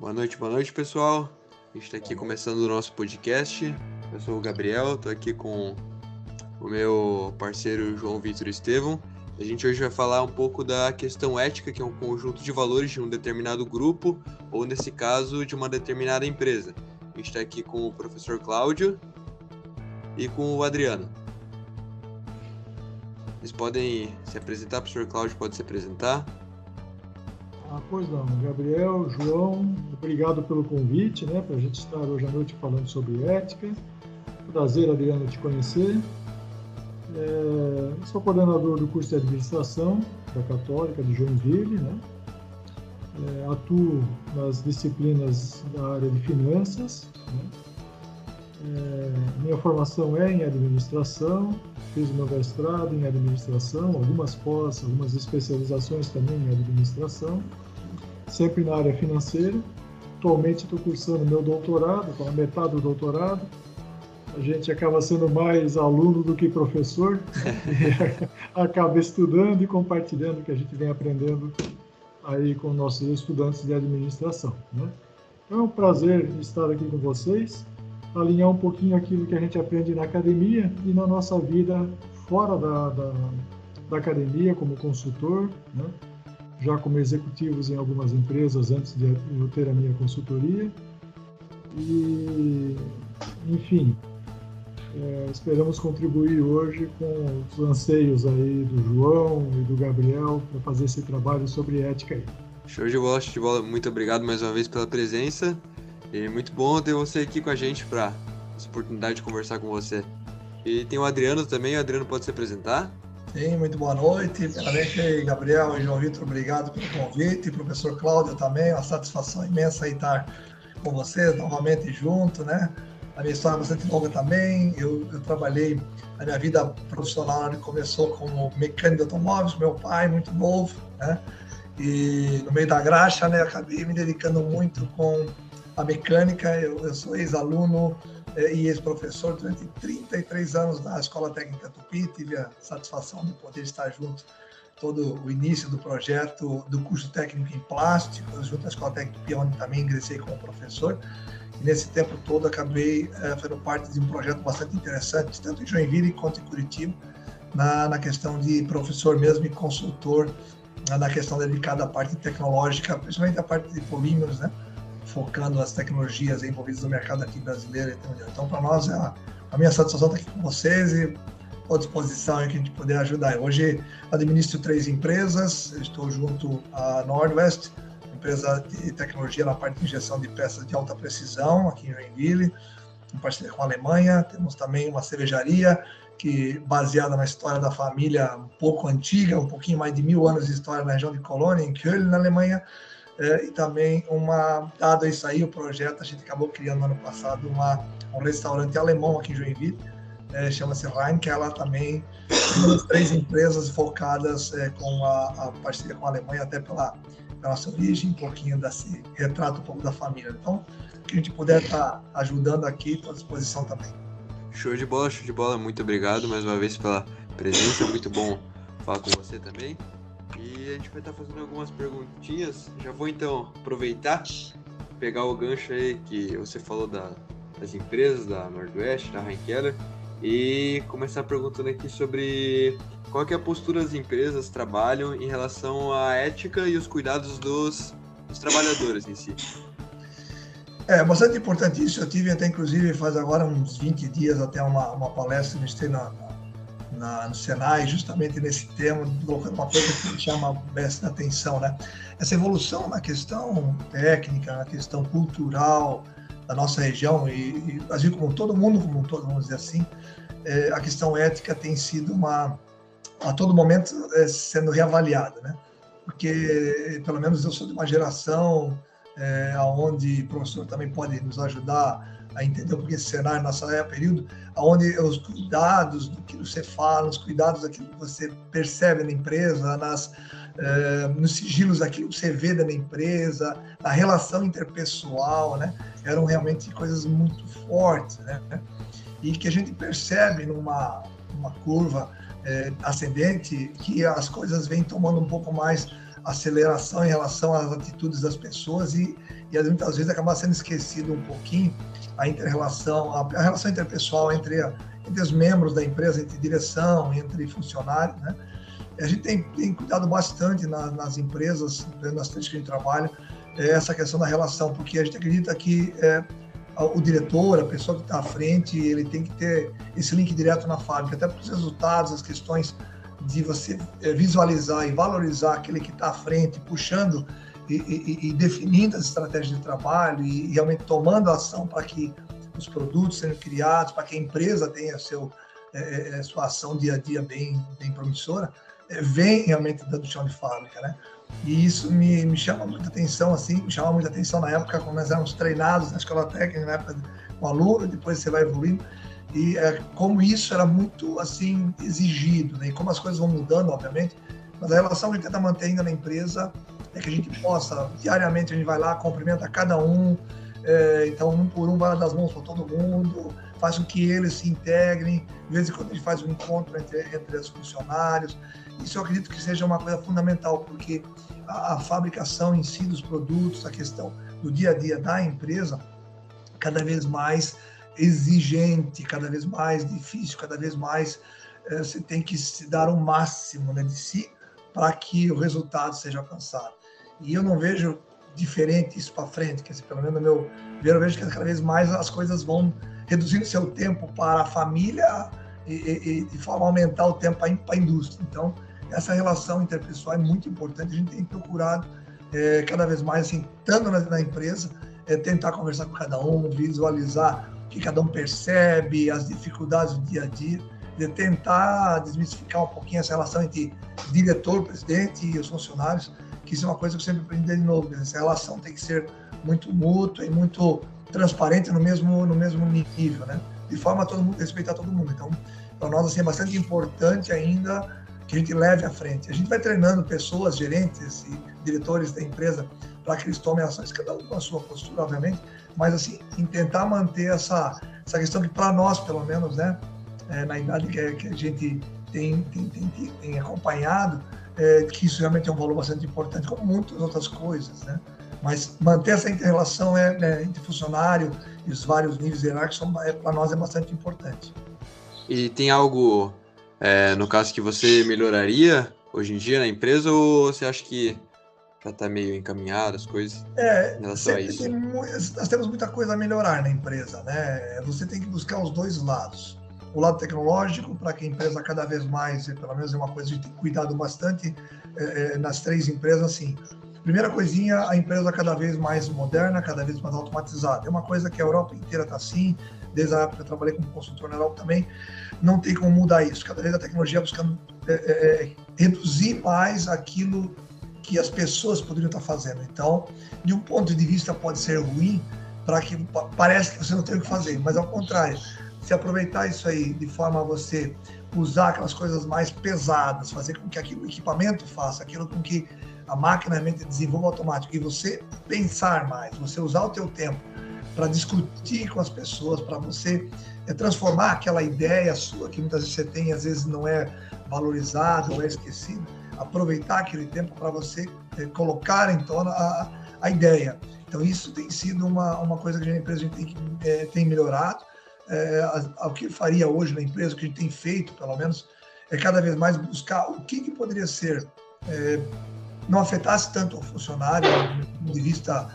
Boa noite, boa noite, pessoal. A gente está aqui começando o nosso podcast. Eu sou o Gabriel, estou aqui com o meu parceiro João Vitor Estevão. A gente hoje vai falar um pouco da questão ética, que é um conjunto de valores de um determinado grupo, ou nesse caso, de uma determinada empresa. A gente está aqui com o professor Cláudio e com o Adriano. Vocês podem se apresentar, o professor Cláudio pode se apresentar. Ah, pois não, Gabriel, João, obrigado pelo convite, né, para a gente estar hoje à noite falando sobre ética. Prazer, Adriano, te conhecer. É, sou coordenador do curso de administração da Católica de Joinville, né? É, atuo nas disciplinas da área de finanças. Né? É, minha formação é em administração, fiz meu mestrado em administração, algumas pós, algumas especializações também em administração, sempre na área financeira. Atualmente estou cursando meu doutorado, com a metade do doutorado. A gente acaba sendo mais aluno do que professor, acaba estudando e compartilhando o que a gente vem aprendendo aí com nossos estudantes de administração. Né? Então, é um prazer estar aqui com vocês alinhar um pouquinho aquilo que a gente aprende na academia e na nossa vida fora da, da, da academia, como consultor, né? Já como executivos em algumas empresas antes de eu ter a minha consultoria. E, enfim, é, esperamos contribuir hoje com os anseios aí do João e do Gabriel para fazer esse trabalho sobre ética aí. Show de bola, show de bola. Muito obrigado mais uma vez pela presença. E muito bom ter você aqui com a gente para essa oportunidade de conversar com você. E tem o Adriano também, o Adriano pode se apresentar? Sim, muito boa noite. Primeiramente, Gabriel e João Vitor, obrigado pelo convite. Professor Cláudio também, uma satisfação imensa estar com vocês novamente junto, né? A minha história é bastante longa também. Eu, eu trabalhei, a minha vida profissional começou como mecânico de automóveis, meu pai, muito novo, né? E no meio da graxa, né, acabei me dedicando muito com a mecânica. Eu, eu sou ex-aluno e ex-professor durante 33 anos na Escola Técnica Tupi. Tive a satisfação de poder estar junto todo o início do projeto do curso técnico em plástico, junto à Escola Técnica Tupi, onde também ingressei como professor. E nesse tempo todo acabei eh, fazendo parte de um projeto bastante interessante, tanto em Joinville quanto em Curitiba, na, na questão de professor mesmo e consultor na questão dedicada à parte tecnológica, principalmente a parte de polímeros, né? Focando as tecnologias envolvidas no mercado aqui brasileiro. Então, para nós, é a, a, minha satisfação estar aqui com vocês e à disposição em que a gente puder ajudar. Hoje, administro três empresas, estou junto à Nordwest, empresa de tecnologia na parte de injeção de peças de alta precisão, aqui em Joinville, em parceria com a Alemanha. Temos também uma cervejaria que baseada na história da família um pouco antiga, um pouquinho mais de mil anos de história na região de Colônia, em Köln, na Alemanha, é, e também uma, dado isso aí, o projeto, a gente acabou criando no ano passado uma, um restaurante alemão aqui em Joinville, é, chama-se Rhein, que ela também uma das três empresas focadas é, com a, a, parceria com a Alemanha, até pela, pela nossa origem, um pouquinho desse retrato um pouco da família. Então, que a gente puder estar tá ajudando aqui, estou à disposição também. Show de bola, show de bola. Muito obrigado mais uma vez pela presença. Muito bom falar com você também. E a gente vai estar fazendo algumas perguntinhas. Já vou então aproveitar, pegar o gancho aí que você falou da, das empresas da Nordwest, da Heinkeller, e começar perguntando aqui sobre qual é a postura das empresas trabalham em relação à ética e os cuidados dos, dos trabalhadores em si. É bastante importante isso. Eu tive até, inclusive, faz agora uns 20 dias, até uma, uma palestra que eu na, na, no Senai, justamente nesse tema, uma coisa que chama bastante atenção, né? Essa evolução na questão técnica, na questão cultural da nossa região e, e Brasil como todo mundo, como todo, vamos dizer assim, é, a questão ética tem sido uma, a todo momento, é, sendo reavaliada, né? Porque, pelo menos eu sou de uma geração é, onde o professor também pode nos ajudar a entender um esse cenário, nossa é período, onde os cuidados do que você fala, os cuidados daquilo que você percebe na empresa, nas, eh, nos sigilos daquilo que você vê da empresa, na relação interpessoal, né? Eram realmente coisas muito fortes, né? E que a gente percebe numa, numa curva eh, ascendente que as coisas vêm tomando um pouco mais aceleração em relação às atitudes das pessoas e, e muitas vezes acaba sendo esquecido um pouquinho a interrelação, a, a relação interpessoal entre, entre os membros da empresa, entre direção, entre funcionários, né? A gente tem, tem cuidado bastante na, nas empresas, nas três que a gente trabalha, é essa questão da relação, porque a gente acredita que é, o diretor, a pessoa que está à frente, ele tem que ter esse link direto na fábrica, até para os resultados, as questões de você é, visualizar e valorizar aquele que está à frente, puxando e, e, e, definindo as estratégias de trabalho e, realmente tomando ação para que os produtos sejam criados, para que a empresa tenha seu, é, sua ação dia a dia bem, bem promissora, é, vem realmente do chão de fábrica, né? E isso me, me chama muita atenção, assim, me chama muita atenção na época quando nós éramos treinados na escola técnica, na época com aluno, depois você vai evoluindo, e é, como isso era muito, assim, exigido, né? E como as coisas vão mudando, obviamente, mas a relação que a gente tenta manter ainda na empresa é que a gente possa, diariamente a gente vai lá, cumprimenta cada um, é, então um por um vai dar as mãos para todo mundo, faz com que eles se integrem, de vez em quando a gente faz um encontro entre, entre os funcionários, isso eu acredito que seja uma coisa fundamental, porque a, a fabricação em si dos produtos, a questão do dia a dia da empresa, cada vez mais exigente, cada vez mais difícil, cada vez mais é, você tem que se dar o máximo né, de si para que o resultado seja alcançado. E eu não vejo diferente isso para frente, quer dizer, pelo menos no meu ver, eu vejo que cada vez mais as coisas vão reduzindo seu tempo para a família e, e, e de forma a aumentar o tempo para a indústria. Então, essa relação interpessoal é muito importante. A gente tem procurado é, cada vez mais, assim, estando na, na empresa, é, tentar conversar com cada um, visualizar que cada um percebe, as dificuldades do dia a dia, de tentar desmistificar um pouquinho essa relação entre diretor, presidente e os funcionários, que isso é uma coisa que eu sempre aprendi de novo. Né? Essa relação tem que ser muito mútua e muito transparente no mesmo, no mesmo nível, né? De forma a todo mundo respeitar todo mundo. Então, para nós assim, é bastante importante ainda que a gente leve à frente. A gente vai treinando pessoas, gerentes e diretores da empresa para que eles tomem ações, cada um com a sua postura, obviamente, mas assim, em tentar manter essa, essa questão que para nós, pelo menos, né, é, na idade que, que, a gente tem, tem, tem, tem acompanhado, é, que isso realmente é um valor bastante importante, como muitas outras coisas, né? Mas manter essa interrelação é, é, entre funcionário e os vários níveis hierárquicos, é, para nós, é bastante importante. E tem algo é, no caso que você melhoraria hoje em dia na empresa ou você acha que já está meio encaminhado as coisas é, em relação a isso? Tem, nós temos muita coisa a melhorar na empresa, né? Você tem que buscar os dois lados. O lado tecnológico, para que a empresa cada vez mais, pelo menos é uma coisa que a gente tem cuidado bastante é, é, nas três empresas, assim. Primeira coisinha, a empresa cada vez mais moderna, cada vez mais automatizada. É uma coisa que a Europa inteira está assim, desde a época que eu trabalhei como consultor na Europa também, não tem como mudar isso. Cada vez a tecnologia buscando é, é, é, reduzir mais aquilo que as pessoas poderiam estar fazendo. Então, de um ponto de vista pode ser ruim, para que parece que você não tem o que fazer, mas ao contrário, se aproveitar isso aí de forma a você usar aquelas coisas mais pesadas, fazer com que aquilo, o equipamento faça, aquilo com que a máquina realmente desenvolva automático e você pensar mais, você usar o teu tempo para discutir com as pessoas, para você é, transformar aquela ideia sua que muitas vezes você tem, às vezes não é valorizada ou é esquecida, aproveitar aquele tempo para você é, colocar em torno a, a ideia. Então isso tem sido uma, uma coisa que a empresa a gente tem, é, tem melhorado. É, o que faria hoje na empresa, o que a gente tem feito, pelo menos, é cada vez mais buscar o que, que poderia ser, é, não afetasse tanto o funcionário, do ponto de vista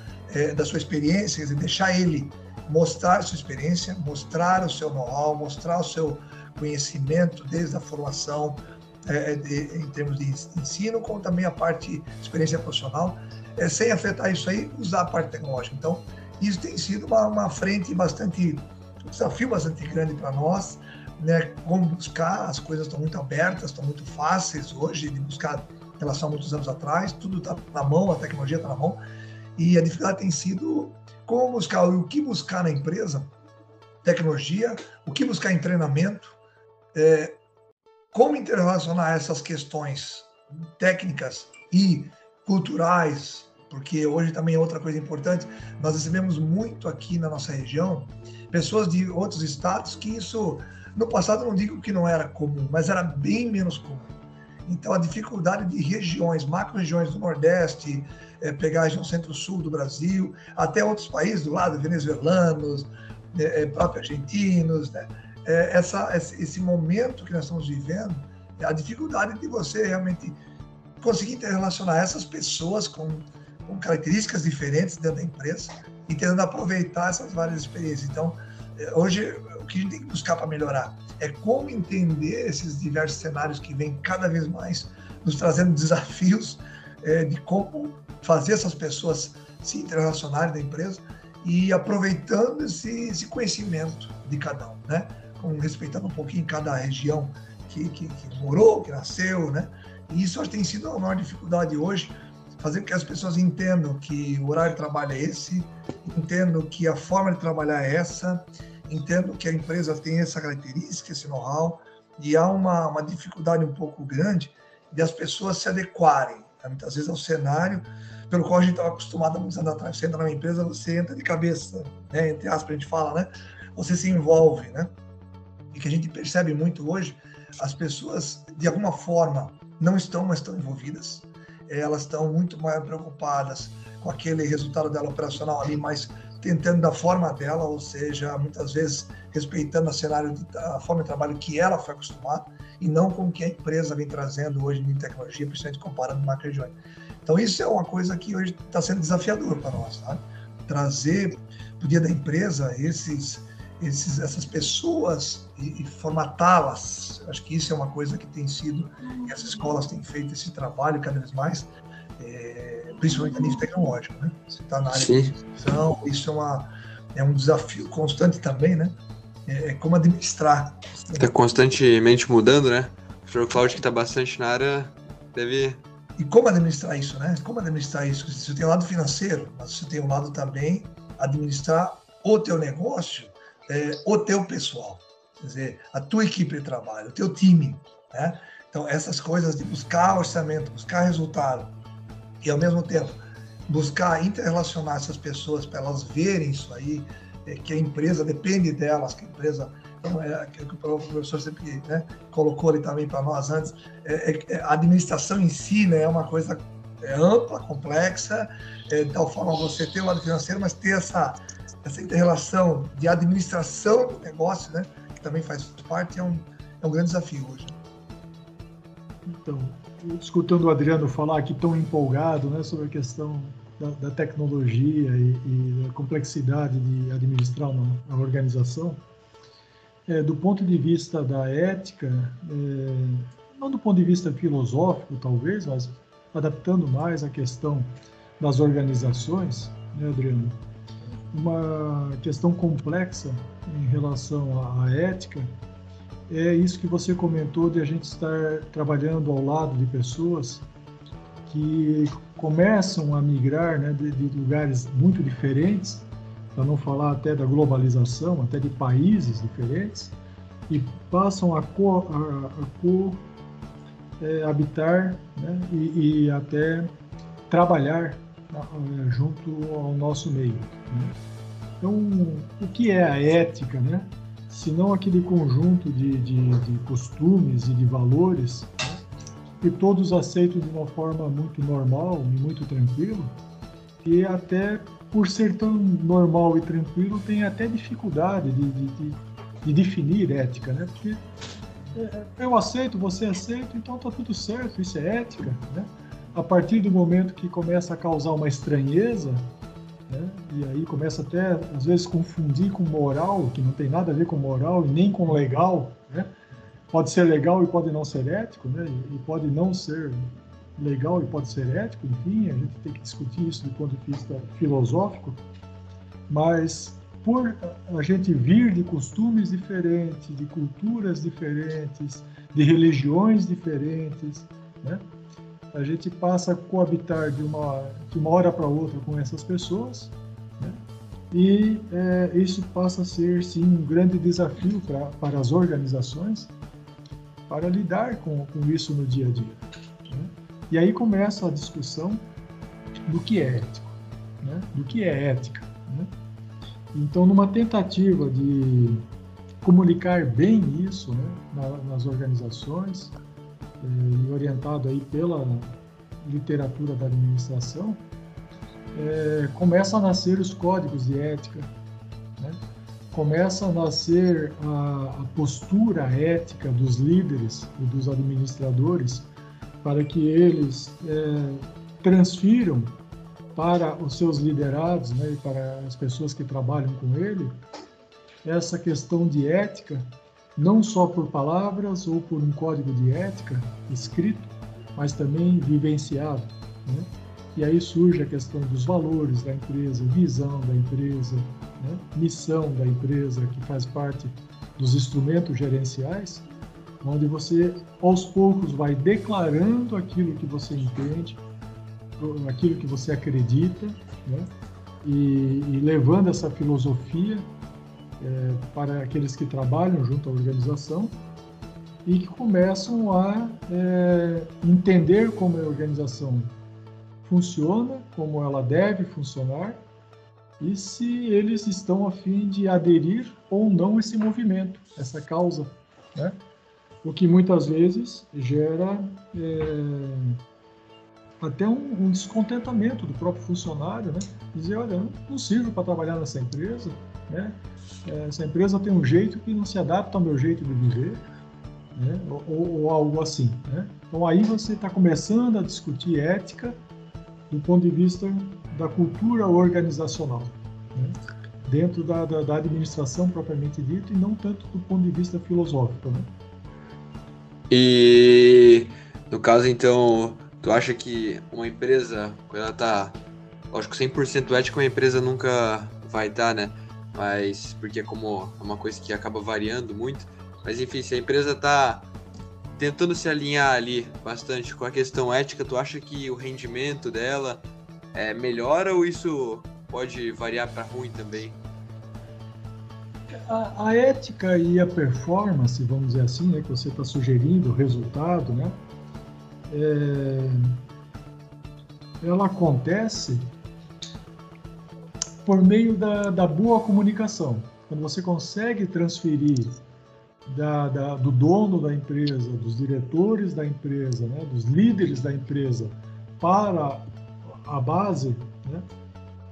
da sua experiência, quer dizer, deixar ele mostrar sua experiência, mostrar o seu know-how, mostrar o seu conhecimento desde a formação é, de, em termos de ensino, como também a parte experiência profissional, é, sem afetar isso aí, usar a parte tecnológica. Então, isso tem sido uma, uma frente bastante, um desafio bastante grande para nós, né? Como buscar, as coisas estão muito abertas, estão muito fáceis hoje de buscar em relação a muitos anos atrás, tudo está na mão, a tecnologia está na mão, e a dificuldade tem sido como buscar o que buscar na empresa, tecnologia, o que buscar em treinamento, é, como interrelacionar essas questões técnicas e culturais, porque hoje também é outra coisa importante, nós recebemos muito aqui na nossa região pessoas de outros estados que isso, no passado não digo que não era comum, mas era bem menos comum. Então, a dificuldade de regiões, macro-regiões do Nordeste, é, pegar a região centro-sul do Brasil, até outros países do lado, venezuelanos, é, próprios argentinos, né? É, essa, esse momento que nós estamos vivendo, a dificuldade de você realmente conseguir interrelacionar essas pessoas com, com características diferentes dentro da empresa e tentando aproveitar essas várias experiências. Então, é, hoje, o que a gente tem que buscar para melhorar é como entender esses diversos cenários que vêm cada vez mais nos trazendo desafios é, de como fazer essas pessoas se interrelacionarem da empresa e aproveitando esse, esse conhecimento de cada um, né? Com, respeitando um pouquinho cada região que, que, que morou, que nasceu, né? E isso tem sido a maior dificuldade hoje, fazer com que as pessoas entendam que o horário de trabalho é esse, entendam que a forma de trabalhar é essa, entendam que a empresa tem essa característica, esse know-how, e há uma, uma dificuldade um pouco grande de as pessoas se adequarem, tá? muitas vezes, ao cenário pelo qual a gente estava acostumado há muitos anos atrás. Você entra numa empresa, você entra de cabeça, né? entre aspas, a gente fala, né? Você se envolve, né? E que a gente percebe muito hoje, as pessoas, de alguma forma, não estão mais tão envolvidas, elas estão muito mais preocupadas com aquele resultado dela operacional ali, mas tentando da forma dela, ou seja, muitas vezes respeitando o cenário, a forma de trabalho que ela foi acostumada e não com o que a empresa vem trazendo hoje em tecnologia, principalmente comparando macro regiões. Então isso é uma coisa que hoje está sendo desafiador para nós, trazer para o dia da empresa esses, esses, essas pessoas e, e formatá-las. Acho que isso é uma coisa que tem sido, e as escolas têm feito esse trabalho cada vez mais, é, principalmente a nível tecnológico. Né? Você está na área Sim. de educação, isso é, uma, é um desafio constante também, né? É, é como administrar. Está constantemente mudando, né? O Sr. Cláudio, que está bastante na área, deve e como administrar isso, né? Como administrar isso? Você tem o lado financeiro, mas você tem o lado também administrar o teu negócio, é, o teu pessoal, quer dizer, a tua equipe de trabalho, o teu time, né? Então, essas coisas de buscar orçamento, buscar resultado e, ao mesmo tempo, buscar interrelacionar essas pessoas para elas verem isso aí, é, que a empresa depende delas, que a empresa então, é, que o professor sempre né, colocou ali também para nós antes, é, é, é, a administração em si né, é uma coisa é ampla, complexa, é, de tal forma você ter o lado financeiro, mas ter essa, essa inter-relação de administração do negócio, né, que também faz parte, é um, é um grande desafio hoje. Então, escutando o Adriano falar aqui tão empolgado né, sobre a questão da, da tecnologia e, e, da complexidade de administrar uma, uma organização, é, do ponto de vista da ética, é, não do ponto de vista filosófico, talvez, mas adaptando mais a questão das organizações, né, Adriano? Uma questão complexa em relação à, ética. É isso que você comentou de a gente estar trabalhando ao lado de pessoas que começam a migrar né, de, de lugares muito diferentes para não falar até da globalização, até de países diferentes, e passam a, co, a, a co é, né, e, e, até trabalhar junto ao nosso meio. Né? Então, o que é a ética, né? Se não aquele conjunto de, de, de costumes e de valores né? que todos aceitam de uma forma muito normal e muito tranquila, e até por ser tão normal e tranquilo, tem até dificuldade de, de, de, de definir ética, né? Porque é, eu aceito, você aceita, então tá tudo certo, isso é ética, né? A partir do momento que começa a causar uma estranheza, né? e aí começa até, às vezes, confundir com moral, que não tem nada a ver com moral e nem com legal, né? Pode ser legal e pode não ser ético, né? E pode não ser legal e pode ser ético, enfim, a gente tem que discutir isso do ponto de vista filosófico, mas por a gente vir de costumes diferentes, de culturas diferentes, de religiões diferentes, né? A gente passa a coabitar de uma, de uma hora para outra com essas pessoas, né? e é, isso passa a ser, sim, um grande desafio pra, para as organizações para lidar com, com isso no dia a dia. E aí começa a discussão do que é ético, né? do que é ética. Né? Então, numa tentativa de comunicar bem isso né? nas organizações, e orientado aí pela literatura da administração, é, começam a nascer os códigos de ética, né? começa a nascer a, a, postura ética dos líderes e dos administradores para que eles é, transfiram para os seus liderados né, para as pessoas que trabalham com ele essa questão de ética, não só por palavras ou por um código de ética escrito, mas também vivenciado. Né? E aí surge a questão dos valores da empresa, visão da empresa, né? missão da empresa, que faz parte dos instrumentos gerenciais, onde você aos poucos vai declarando aquilo que você entende, aquilo que você acredita, né? e, e levando essa filosofia é, para aqueles que trabalham junto à organização e que começam a é, entender como a organização funciona, como ela deve funcionar e se eles estão a fim de aderir ou não esse movimento, essa causa, né? O que muitas vezes gera é, até um, um, descontentamento do próprio funcionário, né? Dizer, olha, eu não sirvo para trabalhar nessa empresa, né? Essa empresa tem um jeito que não se adapta ao meu jeito de viver, né? ou, ou, algo assim, né? Então aí você está começando a discutir ética do ponto de vista da cultura organizacional, né? dentro da, da, da, administração propriamente dita e não tanto do ponto de vista filosófico. Né? E no caso, então, tu acha que uma empresa, quando ela está, lógico, 100% ética, uma empresa nunca vai estar, né? Mas, porque como é uma coisa que acaba variando muito. Mas enfim, se a empresa está tentando se alinhar ali bastante com a questão ética, tu acha que o rendimento dela é, melhora ou isso pode variar para ruim também? A, a, ética e a performance, vamos dizer assim, né, que você está sugerindo, o resultado, né, é, ela acontece por meio da, da boa comunicação. Quando você consegue transferir da, da, do dono da empresa, dos diretores da empresa, né, dos líderes da empresa para a base, né,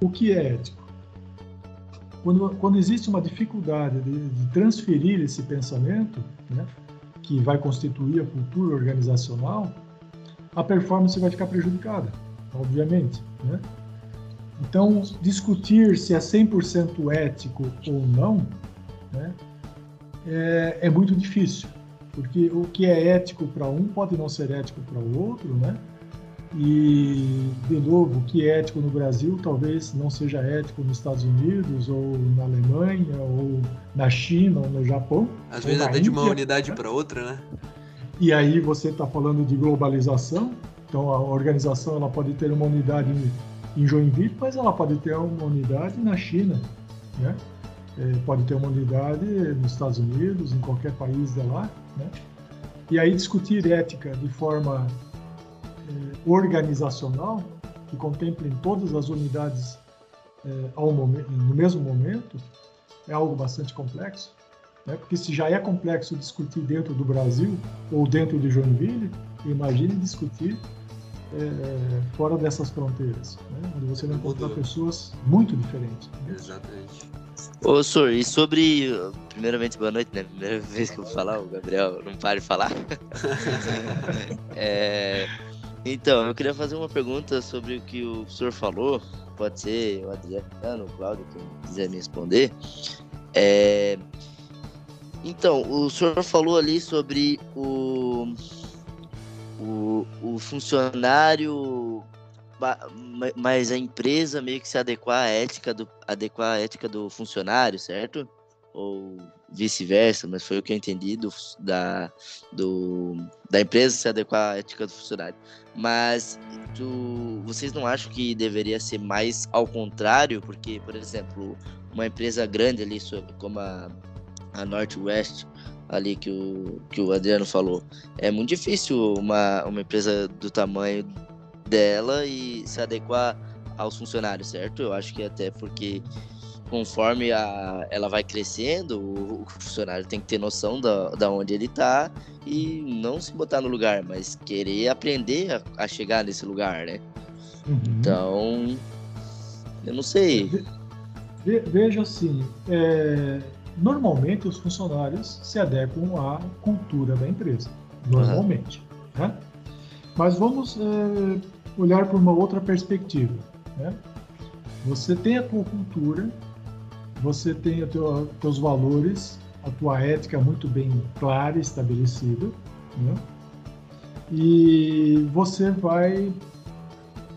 o que é ético? Quando, quando existe uma dificuldade de, de transferir esse pensamento, né, que vai constituir a cultura organizacional, a performance vai ficar prejudicada, obviamente. Né? Então, discutir se é 100% ético ou não, né, é, é muito difícil, porque o que é ético para um pode não ser ético para o outro, né? E, de novo, o que é ético no Brasil talvez não seja ético nos Estados Unidos, ou na Alemanha, ou na China, ou no Japão. Às vezes até Índia, de uma unidade né? para outra, né? E aí você está falando de globalização, então a organização ela pode ter uma unidade em, Joinville, mas ela pode ter uma unidade na China, né? é, pode ter uma unidade nos Estados Unidos, em qualquer país de lá, né? E aí discutir ética de forma é, organizacional, que contemple todas as unidades é, ao momento, no mesmo momento, é algo bastante complexo, né? Porque se já é complexo discutir dentro do Brasil ou dentro de Joinville, imagine discutir é, fora dessas fronteiras, né? onde você vai encontrar pessoas muito diferentes. Né? Exatamente. Ô, senhor, e sobre. Primeiramente, boa noite, né? Primeira vez que eu vou falar, o Gabriel não para de falar. é, então, eu queria fazer uma pergunta sobre o que o senhor falou. Pode ser o Adriano, o Cláudio, quem quiser me responder. É, então, o senhor falou ali sobre o, o, o funcionário mas a empresa meio que se adequar à ética do adequar à ética do funcionário, certo? Ou vice-versa, mas foi o que eu entendi do, da, do, da empresa se adequar à ética do funcionário. Mas tu, vocês não acham que deveria ser mais ao contrário? Porque, por exemplo, uma empresa grande ali, como a, a Northwest, ali que o, que o Adriano falou, é muito difícil uma, uma empresa do tamanho dela e se adequar aos funcionários, certo? Eu acho que até porque conforme a, ela vai crescendo, o, o funcionário tem que ter noção da, da onde ele está e não se botar no lugar, mas querer aprender a, a chegar nesse lugar, né? Uhum. Então, eu não sei. Ve, veja assim, é, normalmente os funcionários se adequam à cultura da empresa, normalmente. Uhum. Né? Mas vamos é, olhar por uma outra perspectiva. Né? Você tem a tua cultura, você tem os teu, teus valores, a tua ética muito bem clara e estabelecida, né? e você vai,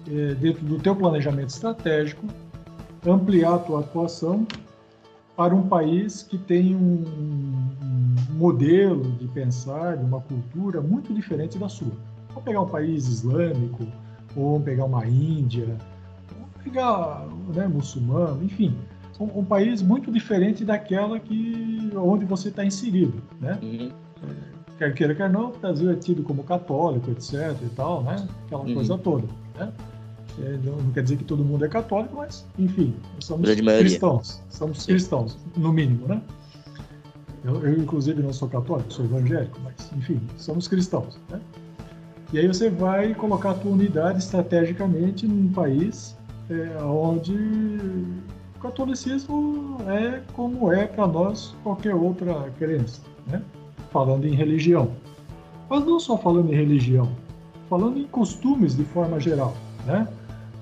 é, dentro do teu planejamento estratégico, ampliar a tua atuação para um país que tem um, um modelo de pensar, de uma cultura muito diferente da sua. Vamos pegar um país islâmico, ou vamos pegar uma Índia, pegar né, muçulmano, enfim, um, um, país muito diferente daquela que onde você está inserido, né? Uhum. Quer queira, quer não, o Brasil é tido como católico, etc e tal, né? Aquela uhum. coisa toda, né? É, não, não, quer dizer que todo mundo é católico, mas, enfim, somos cristãos, somos Sim. cristãos, no mínimo, né? Eu, eu, inclusive, não sou católico, sou evangélico, mas, enfim, somos cristãos, né? E aí você vai colocar a tua unidade estrategicamente num país é, onde o catolicismo é como é para nós qualquer outra crença, né? falando em religião. Mas não só falando em religião, falando em costumes de forma geral, né?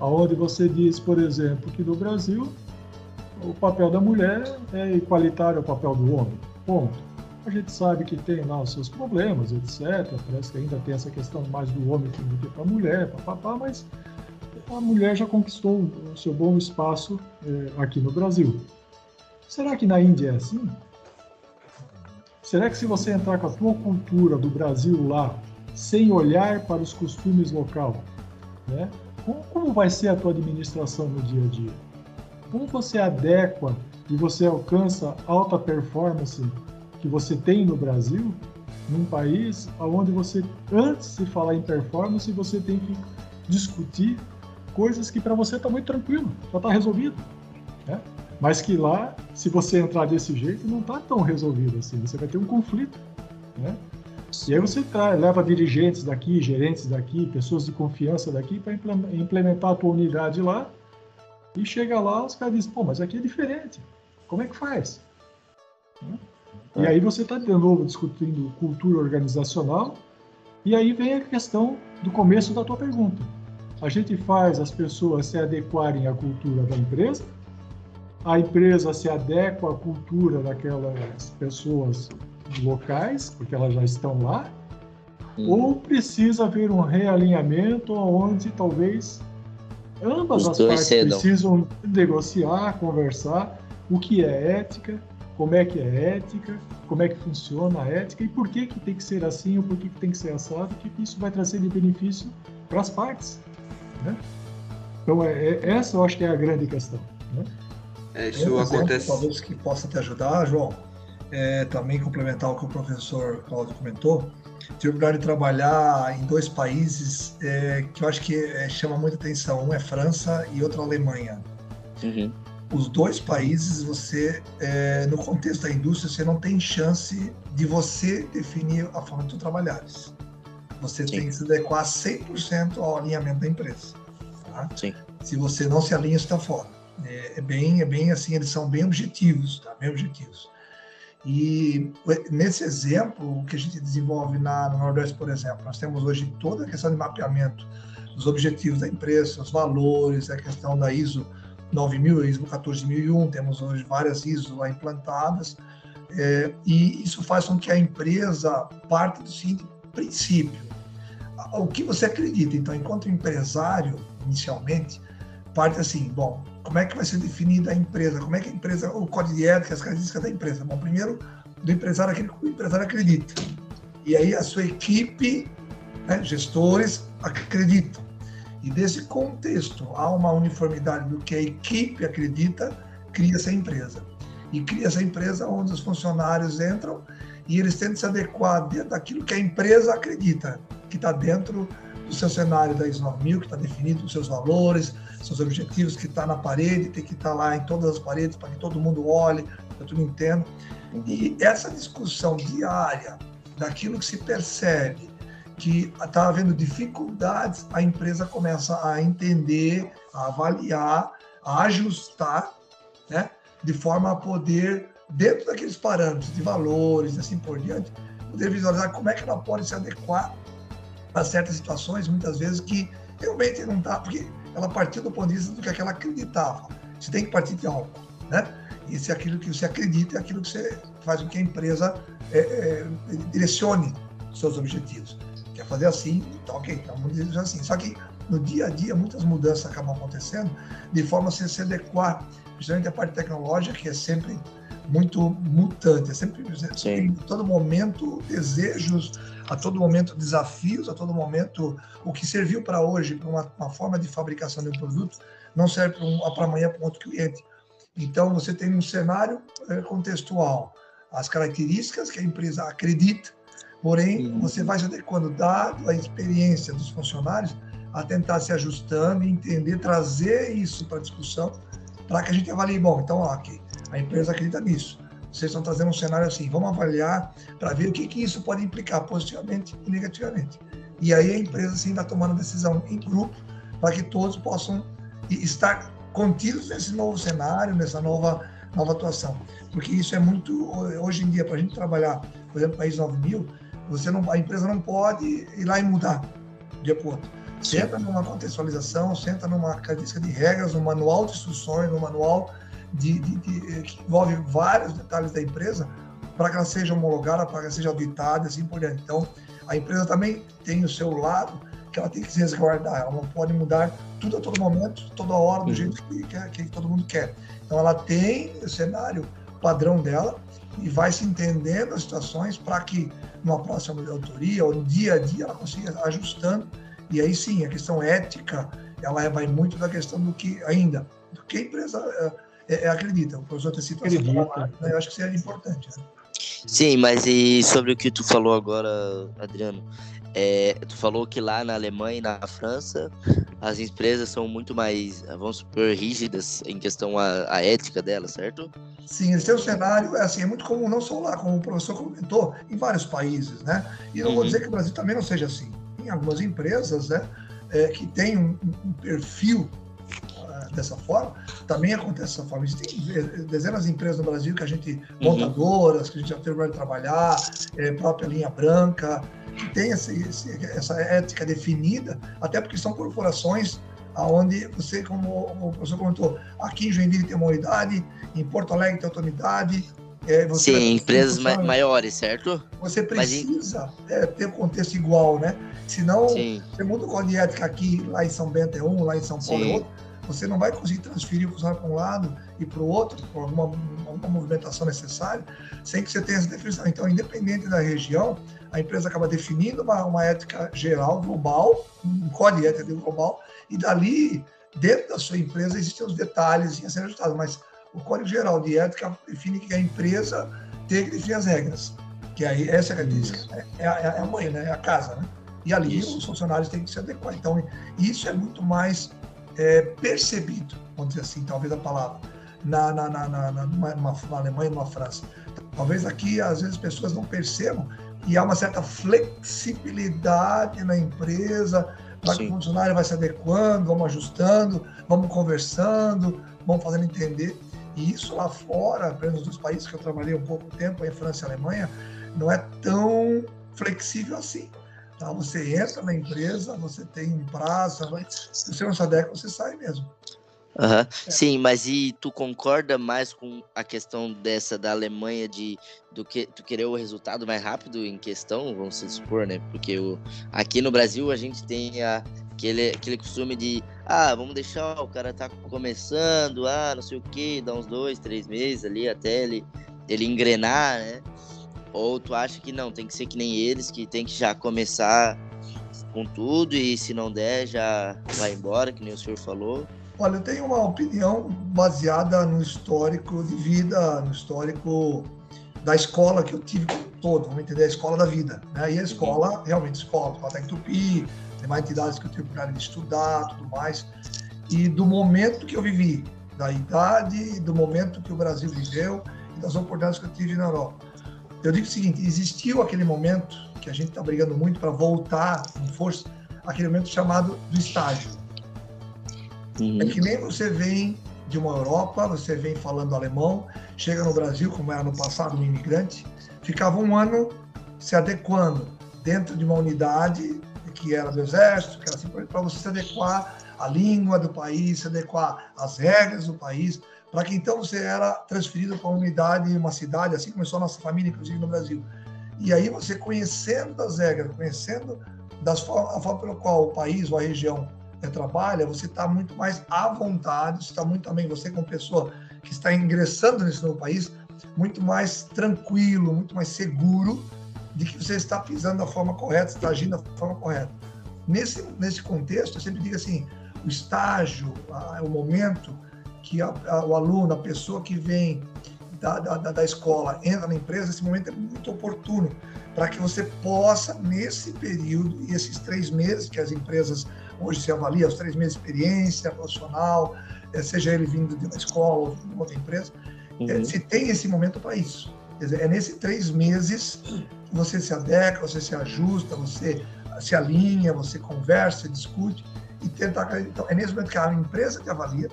Onde você diz, por exemplo, que no Brasil o papel da mulher é igualitário ao papel do homem. Ponto. A gente sabe que tem lá os seus problemas, etc. Parece que ainda tem essa questão mais do homem do que para a mulher, papapá, mas a mulher já conquistou o seu bom espaço é, aqui no Brasil. Será que na Índia é assim? Será que se você entrar com a tua cultura do Brasil lá, sem olhar para os costumes local, né, como, como vai ser a tua administração no dia a dia? Como você adequa e você alcança alta performance que você tem no Brasil, num país onde você, antes de falar em performance, você tem que discutir coisas que para você está muito tranquilo, já está resolvido. Né? Mas que lá, se você entrar desse jeito, não está tão resolvido assim. Você vai ter um conflito. Né? E aí você tá, leva dirigentes daqui, gerentes daqui, pessoas de confiança daqui para implementar a tua unidade lá. E chega lá, os caras dizem, pô, mas aqui é diferente. Como é que faz? Né? E é. aí você está de novo discutindo cultura organizacional. E aí vem a questão do começo da tua pergunta a gente faz as pessoas se adequarem à cultura da empresa, a empresa se adequa à cultura daquelas pessoas locais, porque elas já estão lá, hum. ou precisa haver um realinhamento onde talvez ambas Os as partes cedam. precisam negociar, conversar o que é ética, como é que é ética, como é que funciona a ética e por que, que tem que ser assim ou por que, que tem que ser assado, o que isso vai trazer de benefício para as partes. Né? Então, é, é, essa eu acho que é a grande questão. Né? É, isso um acontece. talvez que possa te ajudar, João, é, também complementar o que o professor Cláudio comentou. Tive a oportunidade de trabalhar em dois países é, que eu acho que é, chama muita atenção. Um é França e outro Alemanha. Uhum. Os dois países, você, é, no contexto da indústria, você não tem chance de você definir a forma de tu trabalhares. Você Sim. tem que se adequar 100% ao alinhamento da empresa. Tá? Se você não se alinha, está fora. É, é, bem, é bem assim, eles são bem objetivos, tá? Bem objetivos. E nesse exemplo, o que a gente desenvolve na, no Nordeste, por exemplo, nós temos hoje toda a questão de mapeamento dos objetivos da empresa, os valores, a questão da ISO 9000, ISO 14001, temos hoje várias ISO lá implantadas, é, e isso faz com que a empresa parte do seguinte princípio, o que você acredita. Então, enquanto empresário, inicialmente, parte assim, bom, como é que vai ser definida a empresa? Como é que a empresa, o código de ética, as características da empresa? Bom, primeiro, do empresário, aquele que o empresário acredita. E aí a sua equipe, né, gestores, acreditam. E desse contexto, há uma uniformidade do que a equipe acredita, cria-se a empresa. E cria-se a empresa onde os funcionários entram e eles tentam se adequar dentro daquilo que a empresa acredita, que está dentro do seu cenário da ISO 9000, que está definido os seus valores, seus objetivos, que está na parede, tem que estar tá lá em todas as paredes para que todo mundo olhe, para todo mundo entenda. E essa discussão diária daquilo que se percebe que está havendo dificuldades, a empresa começa a entender, a avaliar, a ajustar, né, de forma a poder, dentro daqueles parâmetros de valores e assim por diante, poder visualizar como é que ela pode se adequar a certas situações, muitas vezes que realmente não está, porque ela partiu do ponto de vista do que ela acreditava. Você tem que partir de algo, né? E se aquilo que você acredita é aquilo que você faz com que a empresa é, é, direcione seus objetivos. Quer fazer assim, tá ok, então vamos dizer assim. Só que no dia a dia muitas mudanças acabam acontecendo de forma a se adequar, principalmente a parte tecnológica, que é sempre muito mutante, é sempre, sempre a todo momento desejos, a todo momento desafios, a todo momento o que serviu para hoje para uma, uma, forma de fabricação de um produto não serve para um, amanhã para um outro cliente. Então você tem um cenário é, contextual, as características que a empresa acredita, porém uhum. você vai se adequando dado a experiência dos funcionários a tentar se ajustando entender, trazer isso para a discussão para que a gente avalie, bom, então, ok, a empresa acredita nisso. Vocês estão trazendo um cenário assim, vamos avaliar para ver o que, que isso pode implicar positivamente e negativamente. E aí a empresa sim está tomando decisão em grupo para que todos possam estar contidos nesse novo cenário, nessa nova, nova atuação. Porque isso é muito, hoje em dia, para a gente trabalhar, por exemplo, País 9000, você não, a empresa não pode ir lá e mudar de acordo. Senta numa contextualização, senta numa característica de regras, no manual de instruções, no manual de, de, de, que envolve vários detalhes da empresa para que ela seja homologada, para que ela seja auditada e assim por diante. Então, a empresa também tem o seu lado que ela tem que se resguardar, ela não pode mudar tudo a todo momento, toda hora, do uhum. jeito que, que, que, todo mundo quer. Então, ela tem o cenário padrão dela e vai se entendendo as situações para que numa próxima autoria ou no dia a dia ela consiga ajustando. E aí sim, a questão ética, ela vai muito da questão do que ainda, do que a empresa é, é, acredita. O professor ter citado essa palavra, né? eu acho que isso é importante. Né? Sim, mas e sobre o que tu falou agora, Adriano? É, tu falou que lá na Alemanha e na França as empresas são muito mais, vamos supor, rígidas em questão à, à ética delas, certo? Sim, esse é o cenário, é assim, é muito comum, não só lá, como o professor comentou, em vários países, né? E não uhum. vou dizer que o Brasil também não seja assim. Tem algumas empresas, né, é, que têm um, um perfil dessa forma, também acontece dessa forma. Existem dezenas de empresas no Brasil que a gente, uhum. montadoras, que a gente já teve de trabalhar, é, própria linha branca, que tem essa, essa ética definida, até porque são corporações aonde você, como o professor comentou, aqui em Joinville tem uma unidade, em Porto Alegre tem outra unidade. É, Sim, empresas ma maiores, certo? Você precisa Mas... é, ter um contexto igual, né? Senão, Sim. você muda o código de ética aqui, lá em São Bento é um, lá em São Paulo é Sim. é outro você não vai conseguir transferir o funcionário para um lado e para o outro, por alguma, alguma movimentação necessária, sem que você tenha essa definição. Então, independente da região, a empresa acaba definindo uma, uma ética geral, global, um código de ética global, e dali, dentro da sua empresa, existem os detalhes a serem ajustados, mas o código geral de ética define que a empresa tem que definir as regras, que aí essa é a característica, é, é, é, a mãe, né? é a casa, né? E ali isso. os funcionários têm que se adequar. Então, isso é muito mais é, percebido, vamos dizer assim, talvez a palavra, na, na, na, na, numa, numa, na Alemanha e numa França. Talvez aqui, às vezes, as pessoas não percebam e há uma certa flexibilidade na empresa, para que o funcionário vai se adequando, vamos ajustando, vamos conversando, vamos fazendo entender. E isso lá fora, pelo menos nos países que eu trabalhei um pouco tempo, em França e Alemanha, não é tão flexível assim. Tá? Você entra na empresa, você tem um prazo, se você não se adequa, você sai mesmo. Uhum. É. Sim, mas e tu concorda mais com a questão dessa da Alemanha de do que tu querer o resultado mais rápido em questão, vamos supor, né? Porque o, aqui no Brasil a gente tem a, aquele, aquele costume de ah, vamos deixar o cara tá começando, ah, não sei o que, dá uns dois, três meses ali até ele, ele engrenar, né? Ou tu acha que não, tem que ser que nem eles, que tem que já começar com tudo e se não der, já vai embora, que nem o senhor falou? Olha, eu tenho uma opinião baseada no histórico de vida, no histórico da escola que eu tive todo, vamos entender, a escola da vida. Né? E a escola, realmente, escola, escola Tupi, demais entidades que eu tive a oportunidade de estudar, tudo mais, e do momento que eu vivi, da idade, do momento que o Brasil viveu e das oportunidades que eu tive na Europa. Eu digo o seguinte: existiu aquele momento que a gente está brigando muito para voltar com força, aquele momento chamado do estágio. Uhum. É que nem você vem de uma Europa, você vem falando alemão, chega no Brasil, como era no passado, um imigrante, ficava um ano se adequando dentro de uma unidade que era do exército, que era assim, para você se adequar à língua do país, se adequar às regras do país, para que então você era transferido para uma unidade, uma cidade, assim começou a nossa família, inclusive no Brasil. E aí você conhecendo das regras, conhecendo das forma, a forma pela qual o país ou a região é, trabalha, você está muito mais à vontade, está muito também, você como pessoa que está ingressando nesse novo país, muito mais tranquilo, muito mais seguro de que você está pisando da forma correta, está agindo da forma correta. Nesse, nesse contexto, eu sempre digo assim, o estágio, a, o momento que a, a, o aluno, a pessoa que vem da, da, da escola entra na empresa, esse momento é muito oportuno para que você possa, nesse período, e esses três meses que as empresas hoje se avaliam, os três meses de experiência profissional, eh, seja ele vindo de uma escola ou de uma outra empresa, eh, uhum. se tem esse momento para isso. Dizer, é nesses três meses que você se adequa, você se ajusta, você se alinha, você conversa, discute e tenta. Então, é nesse momento que a empresa te avalia,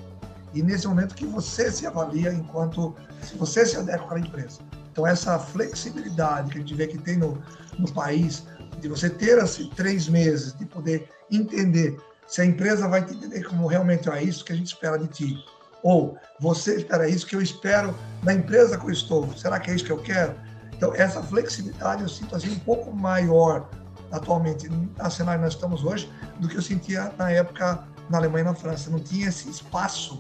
e nesse momento que você se avalia enquanto se você se adequa àquela empresa. Então essa flexibilidade que a gente vê que tem no, no país de você ter assim, três meses de poder entender se a empresa vai te entender como realmente é isso que a gente espera de ti ou você espera isso que eu espero da empresa que eu estou será que é isso que eu quero então essa flexibilidade eu sinto assim um pouco maior atualmente na cenário que nós estamos hoje do que eu sentia na época na Alemanha e na França não tinha esse espaço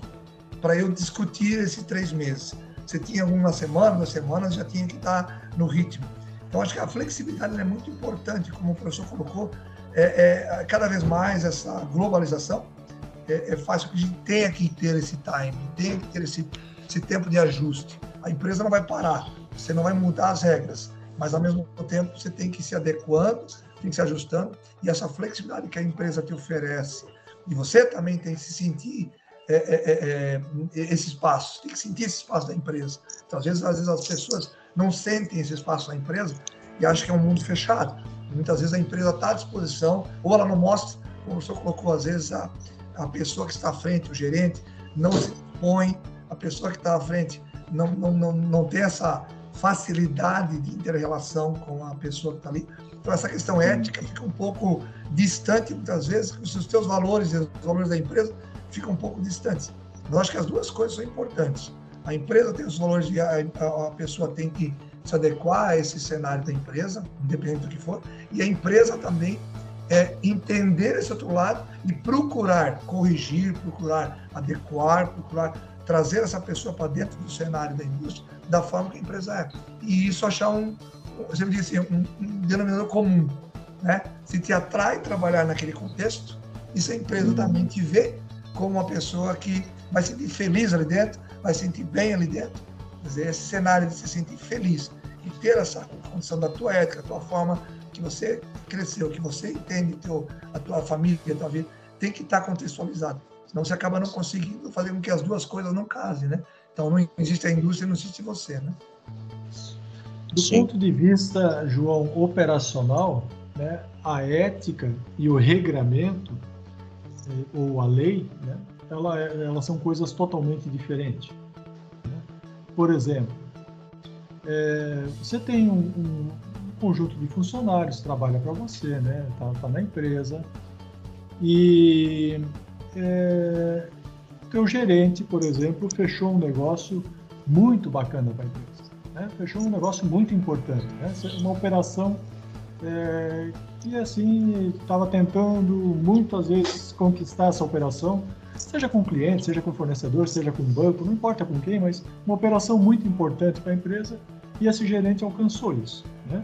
para eu discutir esses três meses. Você tinha uma semana, duas semanas, já tinha que estar no ritmo. Então, acho que a flexibilidade é muito importante, como o professor colocou. É, é cada vez mais essa globalização é, é, que a gente tenha que ter esse time, tenha que ter esse, esse tempo de ajuste. A empresa não vai parar, você não vai mudar as regras, mas ao mesmo tempo você tem que se adequando, tem que se ajustando, e essa flexibilidade que a empresa te oferece, e você também tem que se sentir é, é, é, é, esse espaço, tem que sentir esse espaço da empresa. Então, às vezes, às vezes as pessoas não sentem esse espaço da empresa e acham que é um mundo fechado. Muitas vezes a empresa está à disposição, ou ela não mostra, como o senhor colocou, às vezes a, a pessoa que está à frente, o gerente, não se expõe, a pessoa que está à frente não, não, não, não tem essa facilidade de inter-relação com a pessoa que está ali. Então, essa questão ética fica um pouco distante, muitas vezes, os seus valores e os valores da empresa ficam um pouco distantes. Eu acho que as duas coisas são importantes. A empresa tem os valores e a, a, pessoa tem que se adequar a esse cenário da empresa, independente do que for, e a empresa também é entender esse outro lado e procurar corrigir, procurar adequar, procurar trazer essa pessoa para dentro do cenário da indústria da forma que a empresa é. E isso achar um, eu sempre disse, um, um denominador comum. Né? Se te atrai trabalhar naquele contexto, se a empresa uhum. também te vê como uma pessoa que vai se sentir feliz ali dentro, vai se sentir bem ali dentro. Quer dizer, esse cenário de se sentir feliz e ter essa condição da tua ética, da tua forma que você cresceu, que você entende teu, a tua família, a tua vida, tem que estar contextualizado. Senão você acaba não conseguindo fazer com que as duas coisas não casem, né? Então não existe a indústria, não existe você, né? Do Sim. ponto de vista, João, operacional, né, a ética e o regramento ou a lei, né, ela, é, elas são coisas totalmente diferentes. Né? Por exemplo, é, você tem um, um, conjunto de funcionários que trabalha para você, né, tá, tá, na empresa, e é, teu gerente, por exemplo, fechou um negócio muito bacana para a empresa, né? fechou um negócio muito importante, né? uma operação é, e assim estava tentando muitas vezes conquistar essa operação, seja com cliente, seja com fornecedor, seja com banco, não importa com quem, mas uma operação muito importante para a empresa e esse gerente alcançou isso. Né?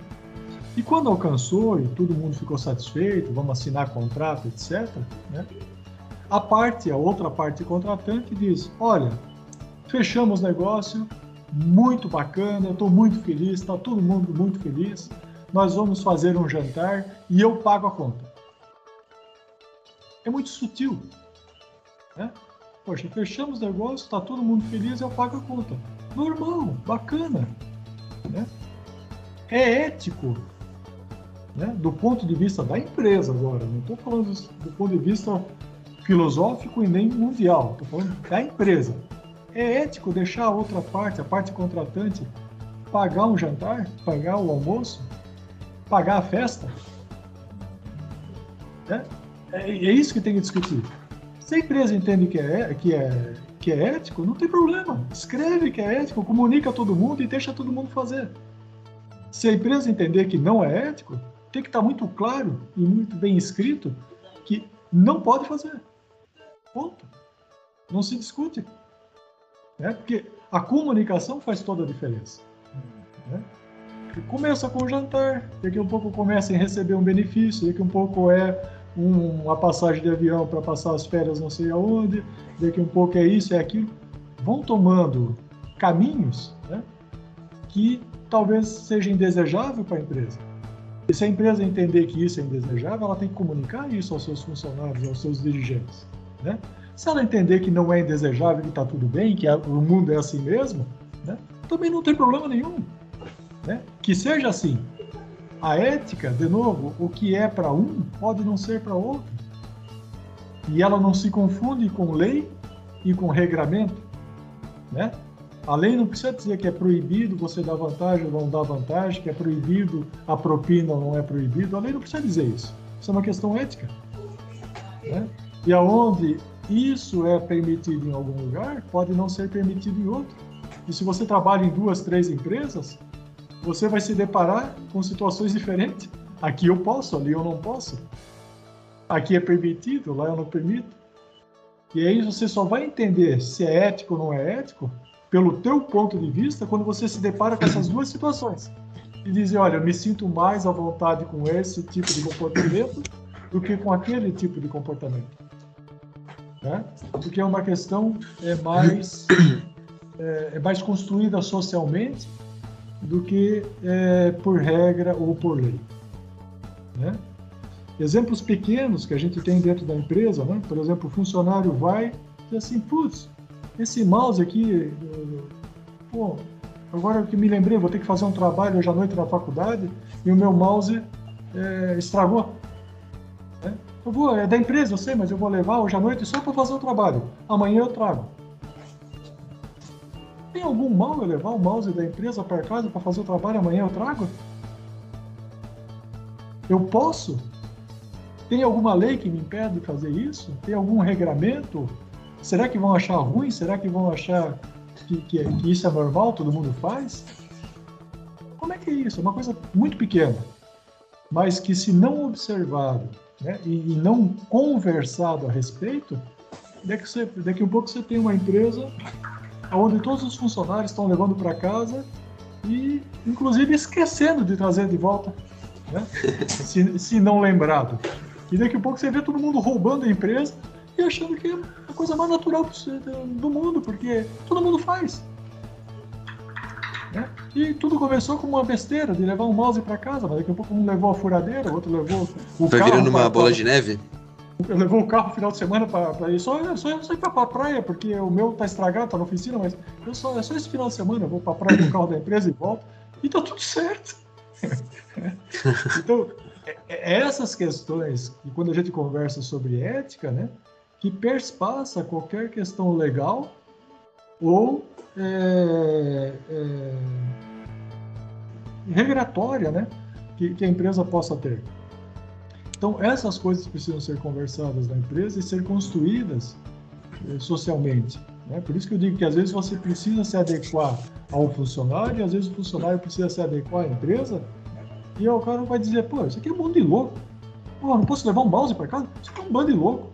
E quando alcançou e todo mundo ficou satisfeito, vamos assinar contrato, etc., né? a parte, a outra parte contratante diz: olha, fechamos o negócio, muito bacana, estou muito feliz, está todo mundo muito feliz nós vamos fazer um jantar e eu pago a conta. é muito sutil. Né? Poxa, fechamos o negócio, está todo mundo feliz, eu pago a conta. Normal, bacana. Né? É ético né? do ponto de vista da empresa agora, não estou falando do ponto de vista filosófico e nem mundial, estou falando da empresa. É ético deixar a outra parte, a parte contratante, pagar um jantar, pagar o almoço, pagar a festa? É, é, é isso que tem que discutir. Se a empresa entende que é, que é, que é ético, não tem problema. Escreve que é ético, comunica a todo mundo e deixa todo mundo fazer. Se a empresa entender que não é ético, tem que estar muito claro e muito bem escrito que não pode fazer. Ponto. Não se discute. Né? Porque a comunicação faz toda a diferença. Né? Começa com o jantar, daqui a um pouco começa a receber um benefício, daqui a um pouco é um, uma passagem de avião para passar as férias não sei aonde, daqui a um pouco é isso, é aquilo. Vão tomando caminhos né, que talvez seja indesejável para a empresa. E se a empresa entender que isso é indesejável, ela tem que comunicar isso aos seus funcionários, aos seus dirigentes. Né? Se ela entender que não é indesejável, que está tudo bem, que o mundo é assim mesmo, né? também não tem problema nenhum. Né? Que seja assim. A ética, de novo, o que é para um pode não ser para outro. E ela não se confunde com lei e com regramento. Né? A lei não precisa dizer que é proibido você dar vantagem ou não dar vantagem, que é proibido a propina ou não é proibido. A lei não precisa dizer isso. Isso é uma questão ética. Né? E aonde isso é permitido em algum lugar, pode não ser permitido em outro. E se você trabalha em duas, três empresas, você vai se deparar com situações diferentes. Aqui eu posso, ali eu não posso. Aqui é permitido, lá eu não permito. E aí você só vai entender se é ético ou não é ético pelo teu ponto de vista quando você se depara com essas duas situações. E dizer, olha, eu me sinto mais à vontade com esse tipo de comportamento do que com aquele tipo de comportamento. Né? Porque é uma questão é mais, é, é mais construída socialmente do que é, por regra ou por lei. Né? Exemplos pequenos que a gente tem dentro da empresa, né? por exemplo, o funcionário vai e assim, putz, esse mouse aqui, pô, agora que me lembrei, vou ter que fazer um trabalho hoje à noite na faculdade e o meu mouse é, estragou. Né? Eu vou, é da empresa, eu sei, mas eu vou levar hoje à noite só para fazer o trabalho. Amanhã eu trago. Tem algum mal eu levar o mouse da empresa para casa para fazer o trabalho? Amanhã eu trago? Eu posso? Tem alguma lei que me impede de fazer isso? Tem algum regramento? Será que vão achar ruim? Será que vão achar que, que, que isso é normal, todo mundo faz? Como é que é isso? É uma coisa muito pequena, mas que se não observado né, e, e, não conversado a respeito, daqui, você, daqui a um pouco você tem uma empresa onde todos os funcionários estão levando para casa e, inclusive, esquecendo de trazer de volta, né? se, se não lembrado. E daqui a pouco você vê todo mundo roubando a empresa e achando que é a coisa mais natural do mundo, porque todo mundo faz. Né? E tudo começou com uma besteira de levar um mouse para casa, mas daqui a pouco um levou a furadeira, o outro levou o Vai carro. virando uma pra, bola pra... de neve? Eu levou o carro no final de semana para ir só, só, só ir para a praia, porque o meu tá estragado, tá na oficina, mas eu só, é só esse final de semana, eu vou para a praia com o carro da empresa e volto, e tá tudo certo. então, é, é essas questões, e quando a gente conversa sobre ética, né, que perspassa qualquer questão legal ou é, é, regratória, né, que, que a empresa possa ter. Então, essas coisas precisam ser conversadas na empresa e ser construídas eh, socialmente. Né? Por isso que eu digo que às vezes você precisa se adequar ao funcionário e às vezes o funcionário precisa se adequar à empresa e o cara vai dizer, pô, isso aqui é um bando de louco. Pô, não posso levar um mouse para casa? Isso aqui é um bando de louco.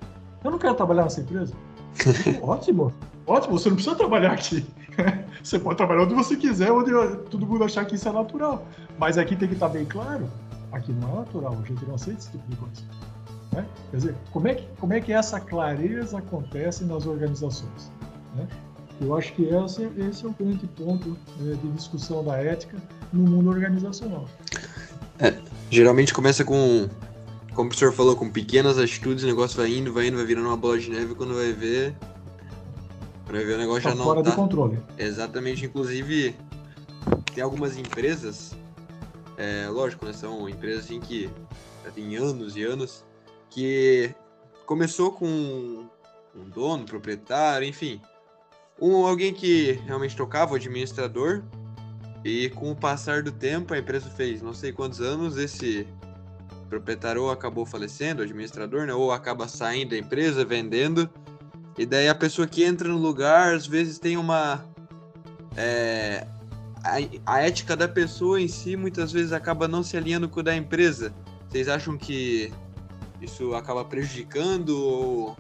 Eu não quero trabalhar nessa empresa. ótimo, ótimo, você não precisa trabalhar aqui. você pode trabalhar onde você quiser, onde todo mundo achar que isso é natural. Mas aqui tem que estar bem claro aqui não é natural, a gente não aceita esse tipo de coisa. Né? Quer dizer, como é, que, como é que essa clareza acontece nas organizações? Né? Eu acho que esse, esse é o grande ponto né, de discussão da ética no mundo organizacional. É, geralmente começa com como o professor falou, com pequenas atitudes o negócio vai indo, vai indo, vai virando uma bola de neve quando vai ver. Quando vai ver o negócio Tá já não fora tá. do controle. Exatamente, inclusive tem algumas empresas, é, lógico, né, são empresas assim que já tem anos e anos, que começou com um dono, proprietário, enfim, um, alguém que realmente tocava, o administrador, e com o passar do tempo a empresa fez não sei quantos anos, esse proprietário ou acabou falecendo, o administrador, né, ou acaba saindo da empresa, vendendo, e daí a pessoa que entra no lugar, às vezes tem uma é, a, a ética da pessoa em si muitas vezes acaba não se alinhando com a da empresa. Vocês acham que isso acaba prejudicando ou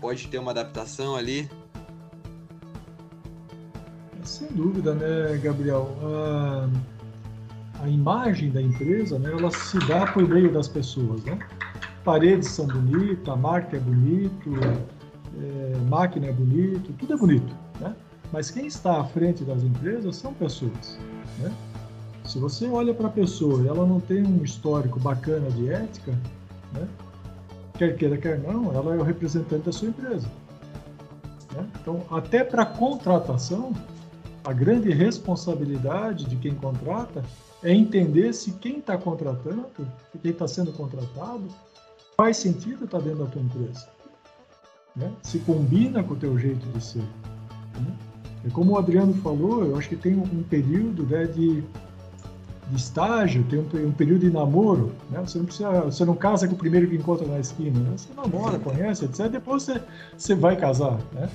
pode ter uma adaptação ali? Sem dúvida, né, Gabriel? A, a imagem da empresa, né, ela se dá por meio das pessoas, né? Paredes são bonitas, a marca é bonito, é, máquina é bonito, tudo é bonito, né? Mas quem está à frente das empresas são pessoas, né? Se você olha para a pessoa e ela não tem um histórico bacana de ética, né? quer queira, quer não, ela é o representante da sua empresa. Né? Então, até para contratação, a grande responsabilidade de quem contrata é entender se quem está contratando, quem está sendo contratado, faz sentido estar dentro da tua empresa. Né? Se combina com o teu jeito de ser. Né? E como o Adriano falou, eu acho que tem um período né, de, de estágio, tem um, um, período de namoro. Né? Você, não precisa, você não casa com o primeiro que encontra na esquina. Né? Você namora, conhece, etc. Depois você, você vai casar. Né?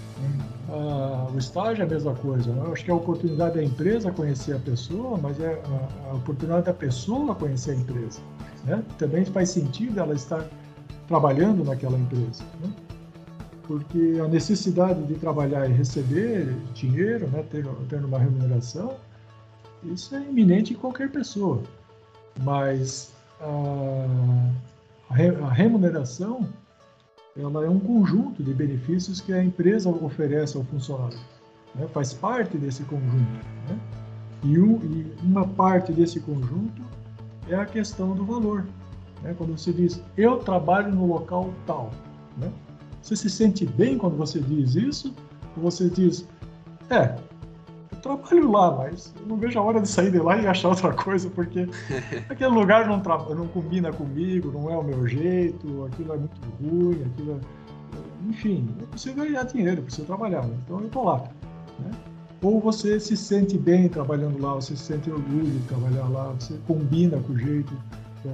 Ah, o estágio é a mesma coisa. Né? Eu acho que é a oportunidade da empresa conhecer a pessoa, mas é a, a oportunidade da pessoa conhecer a empresa. Né? Também faz sentido ela estar trabalhando naquela empresa. Né? Porque a necessidade de trabalhar e receber dinheiro, né? ter, ter uma remuneração, isso é iminente em qualquer pessoa. Mas a, a remuneração ela é um conjunto de benefícios que a empresa oferece ao funcionário. Né? Faz parte desse conjunto. Né? E, um, e, uma parte desse conjunto é a questão do valor. Né? Quando você diz, eu trabalho no local tal. Né? Você se sente bem quando você diz isso? Ou você diz, é, trabalho lá, mas não vejo a hora de sair de lá e achar outra coisa, porque aquele lugar não, não combina comigo, não é o meu jeito, aquilo é muito ruim, aquilo é... Enfim, eu preciso ganhar dinheiro, eu preciso trabalhar, né? então eu estou lá. Né? Ou você se sente bem trabalhando lá, você se sente orgulho de trabalhar lá, você combina com o jeito da,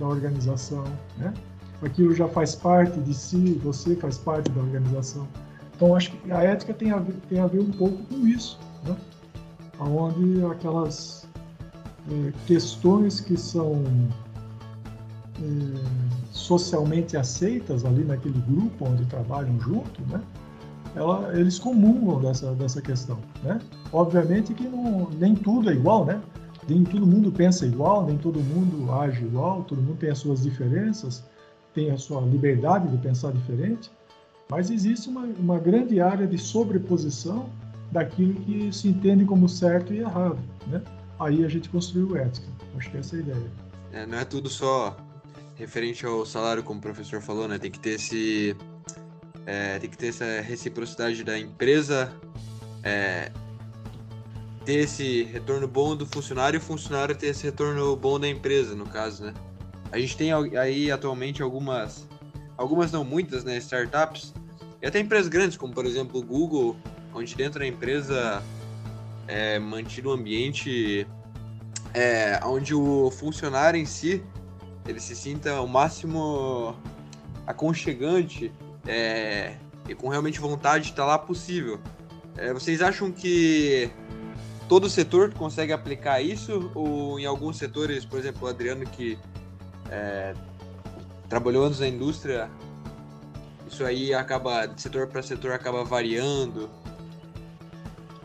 da organização, né? Aquilo já faz parte de si, você faz parte da organização. Então, acho que a ética tem a ver, tem a ver um pouco com isso, né? onde aquelas é, questões que são é, socialmente aceitas ali naquele grupo onde trabalham junto, né? Ela, eles comungam dessa, dessa questão, né? Obviamente que não, nem tudo é igual, né? Nem todo mundo pensa igual, nem todo mundo age igual, todo mundo tem as suas diferenças, tem a sua liberdade de pensar diferente, mas existe uma, uma grande área de sobreposição daquilo que se entende como certo e errado, né? Aí a gente construiu ética. Acho que essa é a ideia. É, não é tudo só referente ao salário, como o professor falou, né? Tem que ter esse, é, tem que ter essa reciprocidade da empresa, é, ter esse retorno bom do funcionário e o funcionário ter esse retorno bom da empresa, no caso, né? A gente tem aí atualmente algumas, algumas não muitas, né? Startups e até empresas grandes, como por exemplo o Google, onde dentro da empresa é mantido um ambiente é, onde o funcionário em si ele se sinta o máximo aconchegante é, e com realmente vontade de estar lá possível. É, vocês acham que todo setor consegue aplicar isso ou em alguns setores, por exemplo, o Adriano que é, trabalhou anos na indústria, isso aí acaba de setor para setor acaba variando?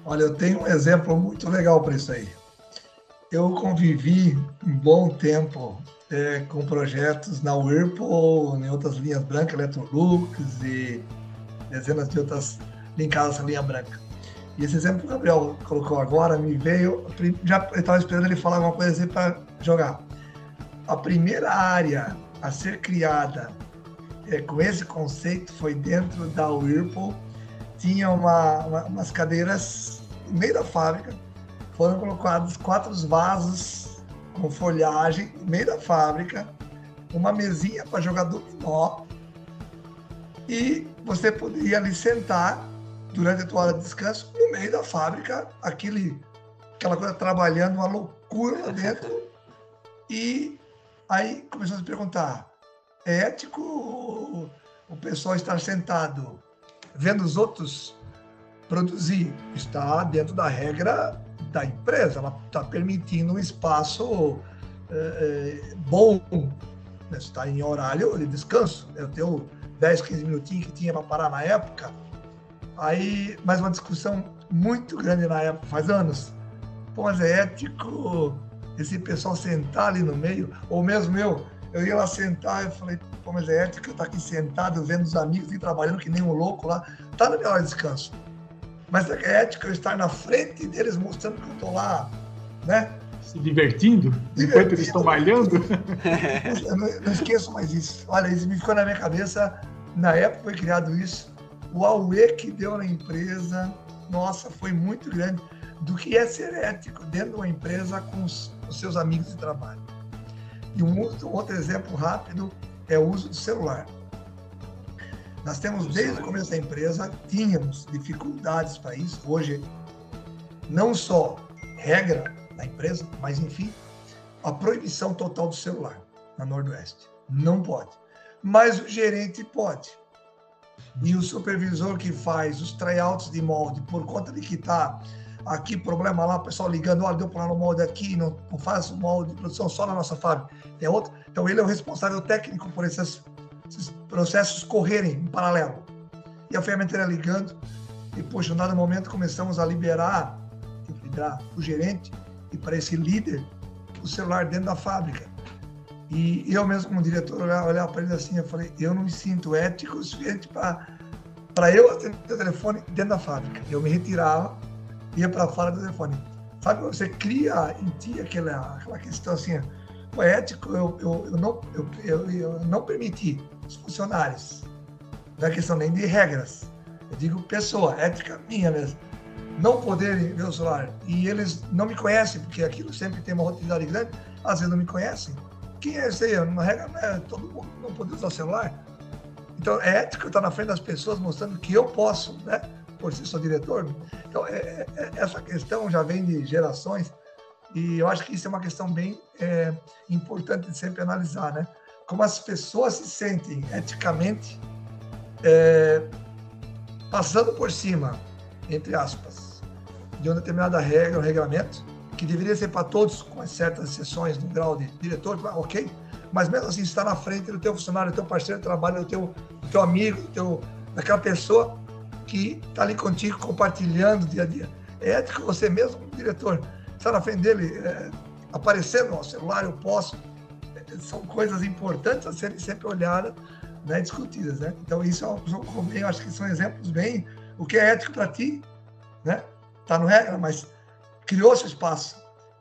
Olha, eu tenho um exemplo muito legal para isso aí. Eu convivi um bom tempo é, com projetos na Whirlpool, em outras linhas brancas, Electrolux e dezenas de outras linkadas à linha branca. E esse exemplo que o Gabriel colocou agora me veio. Já estava esperando ele falar alguma coisa assim para jogar. A primeira área a ser criada é, com esse conceito foi dentro da Whirlpool. Tinha uma, uma, umas cadeiras no meio da fábrica, foram colocados quatro vasos com folhagem no meio da fábrica, uma mesinha para jogar dominó e você poderia ali sentar durante a tua hora de descanso no meio da fábrica, aquele, aquela coisa trabalhando, uma loucura lá dentro. E aí começou a se perguntar: é ético o pessoal estar sentado vendo os outros produzir? Está dentro da regra da empresa, ela está permitindo um espaço é, bom, né? está em horário de descanso. Eu tenho 10, 15 minutinhos que tinha para parar na época. Aí, mais uma discussão muito grande na época, faz anos. Pô, mas é ético esse pessoal sentar ali no meio? Ou mesmo eu, eu ia lá sentar e falei, pô, mas é ético eu estar aqui sentado vendo os amigos e trabalhando que nem um louco lá. Tá na minha hora de descanso. Mas é ético eu estar na frente deles mostrando que eu estou lá, né? Se divertindo, divertindo. enquanto eles estão malhando. eu não, não esqueço mais isso. Olha, isso me ficou na minha cabeça. Na época foi criado isso. O auê que deu na empresa, nossa, foi muito grande. Do que é ser ético dentro de uma empresa com os, os seus amigos de trabalho. E um, um outro exemplo rápido é o uso do celular. Nós temos, desde o começo da empresa, tínhamos dificuldades para isso. Hoje, não só regra da empresa, mas, enfim, a proibição total do celular na Nordeste. Não pode. Mas o gerente pode. E o supervisor que faz os tryouts de molde, por conta de que está aqui problema lá, o pessoal ligando, olha, deu problema no molde aqui, não, não faz o molde de produção só na nossa fábrica, é outro. Então ele é o responsável técnico por esses, esses processos correrem em paralelo. E a ferramenta ligando, e poxa, em dado momento começamos a liberar, liberar o gerente e para esse líder o celular dentro da fábrica. E eu mesmo como diretor olhar para ele assim, eu falei, eu não me sinto ético o suficiente para eu atender o telefone dentro da fábrica. Eu me retirava ia para fora do telefone. Sabe, você cria em ti aquela, aquela questão assim, o ético, eu, eu, eu, não, eu, eu, eu não permiti os funcionários, não é questão nem de regras, eu digo pessoa, ética minha mesmo, não poderem ver o celular. E eles não me conhecem, porque aquilo sempre tem uma rotatividade grande, às vezes não me conhecem. Quem é esse aí? Uma regra não é todo mundo não poder usar o celular. Então, é ético estar na frente das pessoas mostrando que eu posso, né? Por si sou diretor. Então, é, é, é, essa questão já vem de gerações e eu acho que isso é uma questão bem é, importante de sempre analisar, né? Como as pessoas se sentem eticamente é, passando por cima, entre aspas, de uma determinada regra, um regulamento, que deveria ser para todos, com certas exceções no grau de diretor, ok, mas mesmo assim está na frente do teu funcionário, do teu parceiro de trabalho, do teu, do teu amigo, do teu, daquela pessoa que está ali contigo compartilhando dia a dia. É ético você mesmo, diretor, estar na frente dele, é, aparecendo no celular, eu posso. É, são coisas importantes a serem sempre olhadas né, discutidas. Né? Então, isso é, eu acho que são exemplos bem. O que é ético para ti, né? Está no regra, mas criou seu espaço.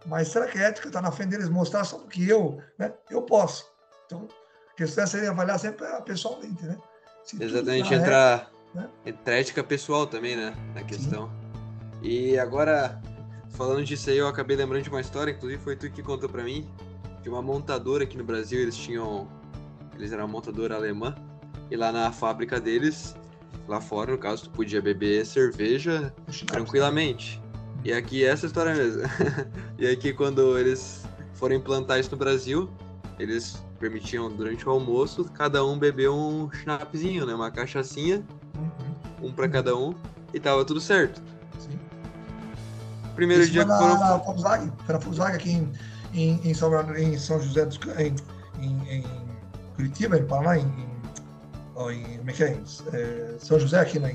Mas será que é ético estar na frente deles mostrar só porque eu, né? Eu posso. Então, a questão é seria avaliar sempre pessoalmente, né? Se Exatamente, entrar né? Entre ética pessoal também, né? Na questão. Sim. E agora, falando disso aí, eu acabei lembrando de uma história, inclusive foi tu que contou para mim, de uma montadora aqui no Brasil, eles tinham. Eles eram uma montadora alemã, e lá na fábrica deles, lá fora, no caso, tu podia beber cerveja tranquilamente. E aqui essa história mesmo. e aqui quando eles foram implantar isso no Brasil, eles permitiam durante o almoço cada um beber um schnapzinho, né? Uma cachaçinha um para cada um, e tava tudo certo. Sim. Primeiro Isso dia que foram. Na Volkswagen, foi na Volkswagen aqui em, em, em, São, em São José dos em, em, em Curitiba, em Paraná, em, em, em, como é que é? é São José aqui na,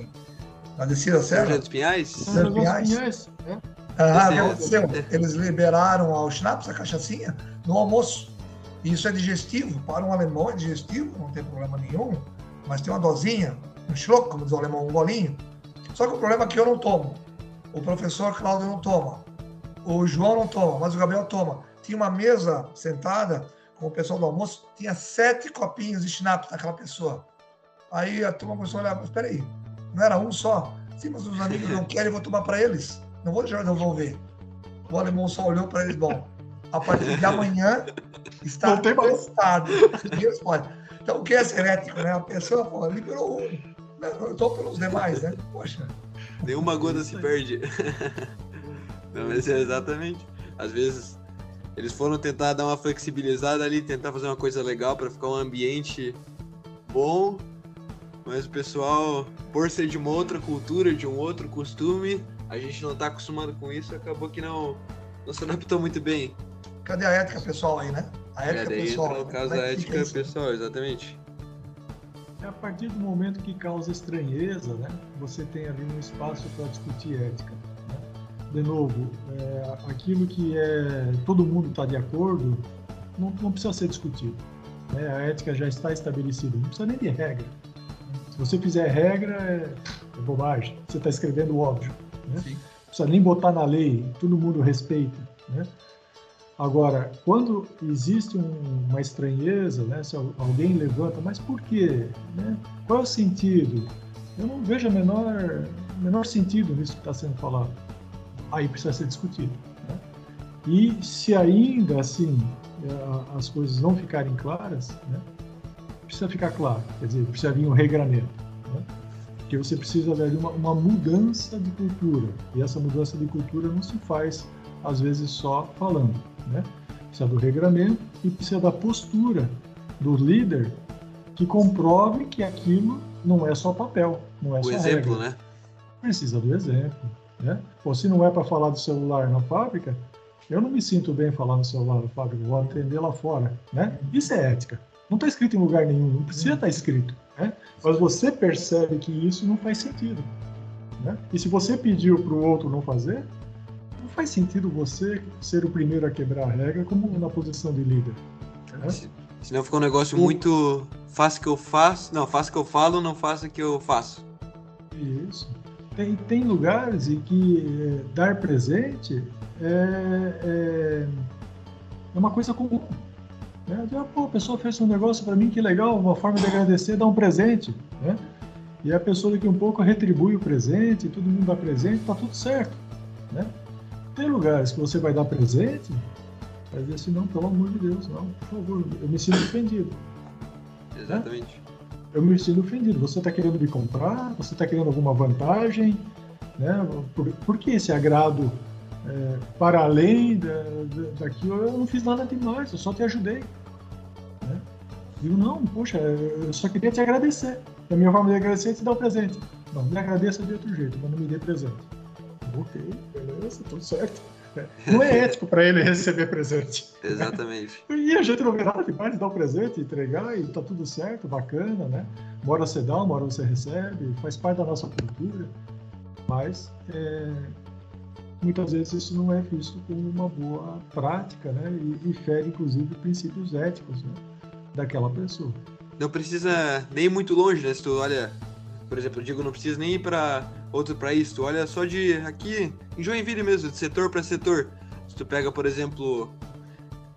na descida Serra. São José dos Pinhais? São José dos Pinhais. É. Ah, aconteceu. Eles liberaram ao schnapps, a cachaçinha, no almoço. Isso é digestivo. Para um alemão é digestivo, não tem problema nenhum. Mas tem uma dosinha, um schluck, como diz o alemão, um golinho. Só que o problema é que eu não tomo. O professor Cláudio não toma. O João não toma, mas o Gabriel toma. Tinha uma mesa sentada com o pessoal do almoço, tinha sete copinhos de schnapp naquela pessoa. Aí a turma começou a olhar, mas peraí, não era um só? Sim, mas os amigos não querem, eu vou tomar para eles. Não vou deixar de devolver. O alemão só olhou para eles, bom, a partir de amanhã está testado. Então, o que é ser ético, né? A pessoa pô, liberou um? Eu estou pelos demais, né? Poxa. Nenhuma gota se perde. Não, mas é exatamente. Às vezes eles foram tentar dar uma flexibilizada ali, tentar fazer uma coisa legal para ficar um ambiente bom, mas o pessoal, por ser de uma outra cultura, de um outro costume, a gente não está acostumado com isso, acabou que não, não se adaptou muito bem. Cadê a ética pessoal aí, né? A ética é, pessoal. Entra, no caso, a ética pessoal, exatamente. É a partir do momento que causa estranheza, né? Você tem ali um espaço para discutir ética. Né? De novo, é, aquilo que é todo mundo está de acordo, não, não, precisa ser discutido. Né? A ética já está estabelecida, não precisa nem de regra. Se você fizer regra, é, é bobagem. Você está escrevendo óbvio. Né? Não precisa nem botar na lei, todo mundo respeita. Né? Agora, quando existe um, uma estranheza, né, se alguém levanta, mas por quê? Né? Qual é o sentido? Eu não vejo o menor, menor sentido nisso que está sendo falado. Aí precisa ser discutido. Né? E se ainda assim é, as coisas não ficarem claras, né, precisa ficar claro, quer dizer, precisa vir um regramento. Né? Porque você precisa de uma, uma mudança de cultura. E essa mudança de cultura não se faz, às vezes, só falando. Né? Precisa do regramento e precisa da postura do líder que comprove que aquilo não é só papel, não é o só exemplo, regra. né? Precisa do exemplo. Né? Pô, se não é para falar do celular na fábrica, eu não me sinto bem falar no celular na fábrica, vou atender lá fora. Né? Isso é ética. Não está escrito em lugar nenhum, não precisa estar tá escrito. Né? Mas você percebe que isso não faz sentido. Né? E se você pediu para o outro não fazer, faz sentido você ser o primeiro a quebrar a regra como na posição de líder. Né? Senão fica um negócio muito faça que eu faço, não, faça que eu falo, não faça que eu faço. Isso. Tem, tem lugares em que é, dar presente é, é, é, uma coisa comum. Né? Ah, pô, a pessoa fez um negócio para mim, que legal, uma forma de agradecer é dar um presente. Né? E a pessoa daqui um pouco retribui o presente, todo mundo dá presente, tá tudo certo. Né? Tem lugares que você vai dar presente, vai dizer assim, não, pelo amor de Deus, não, por favor, eu me sinto ofendido. Exatamente. Né? Eu me sinto ofendido. Você está querendo me comprar? Você está querendo alguma vantagem? Né? Por, por que esse agrado é, para além da, da, daquilo? Eu não fiz nada demais, eu só te ajudei. Né? Digo, não, poxa, eu só queria te agradecer. E a minha forma de agradecer é te dar o um presente. Não, me agradeça de outro jeito, mas não me dê presente ok, beleza, tudo certo. Não é ético para ele receber presente. Exatamente. E a gente não vê nada demais dar um presente, entregar e tá tudo certo, bacana, né? Uma hora você dá, uma hora você recebe, faz parte da nossa cultura. Mas é, muitas vezes isso não é visto como uma boa prática, né? E, e fere, inclusive, princípios éticos né? daquela pessoa. Não precisa nem muito longe, né? Se tu olha por exemplo, eu digo, não precisa nem ir para outro país, tu olha só de aqui em Joinville mesmo, de setor para setor. Se tu pega, por exemplo,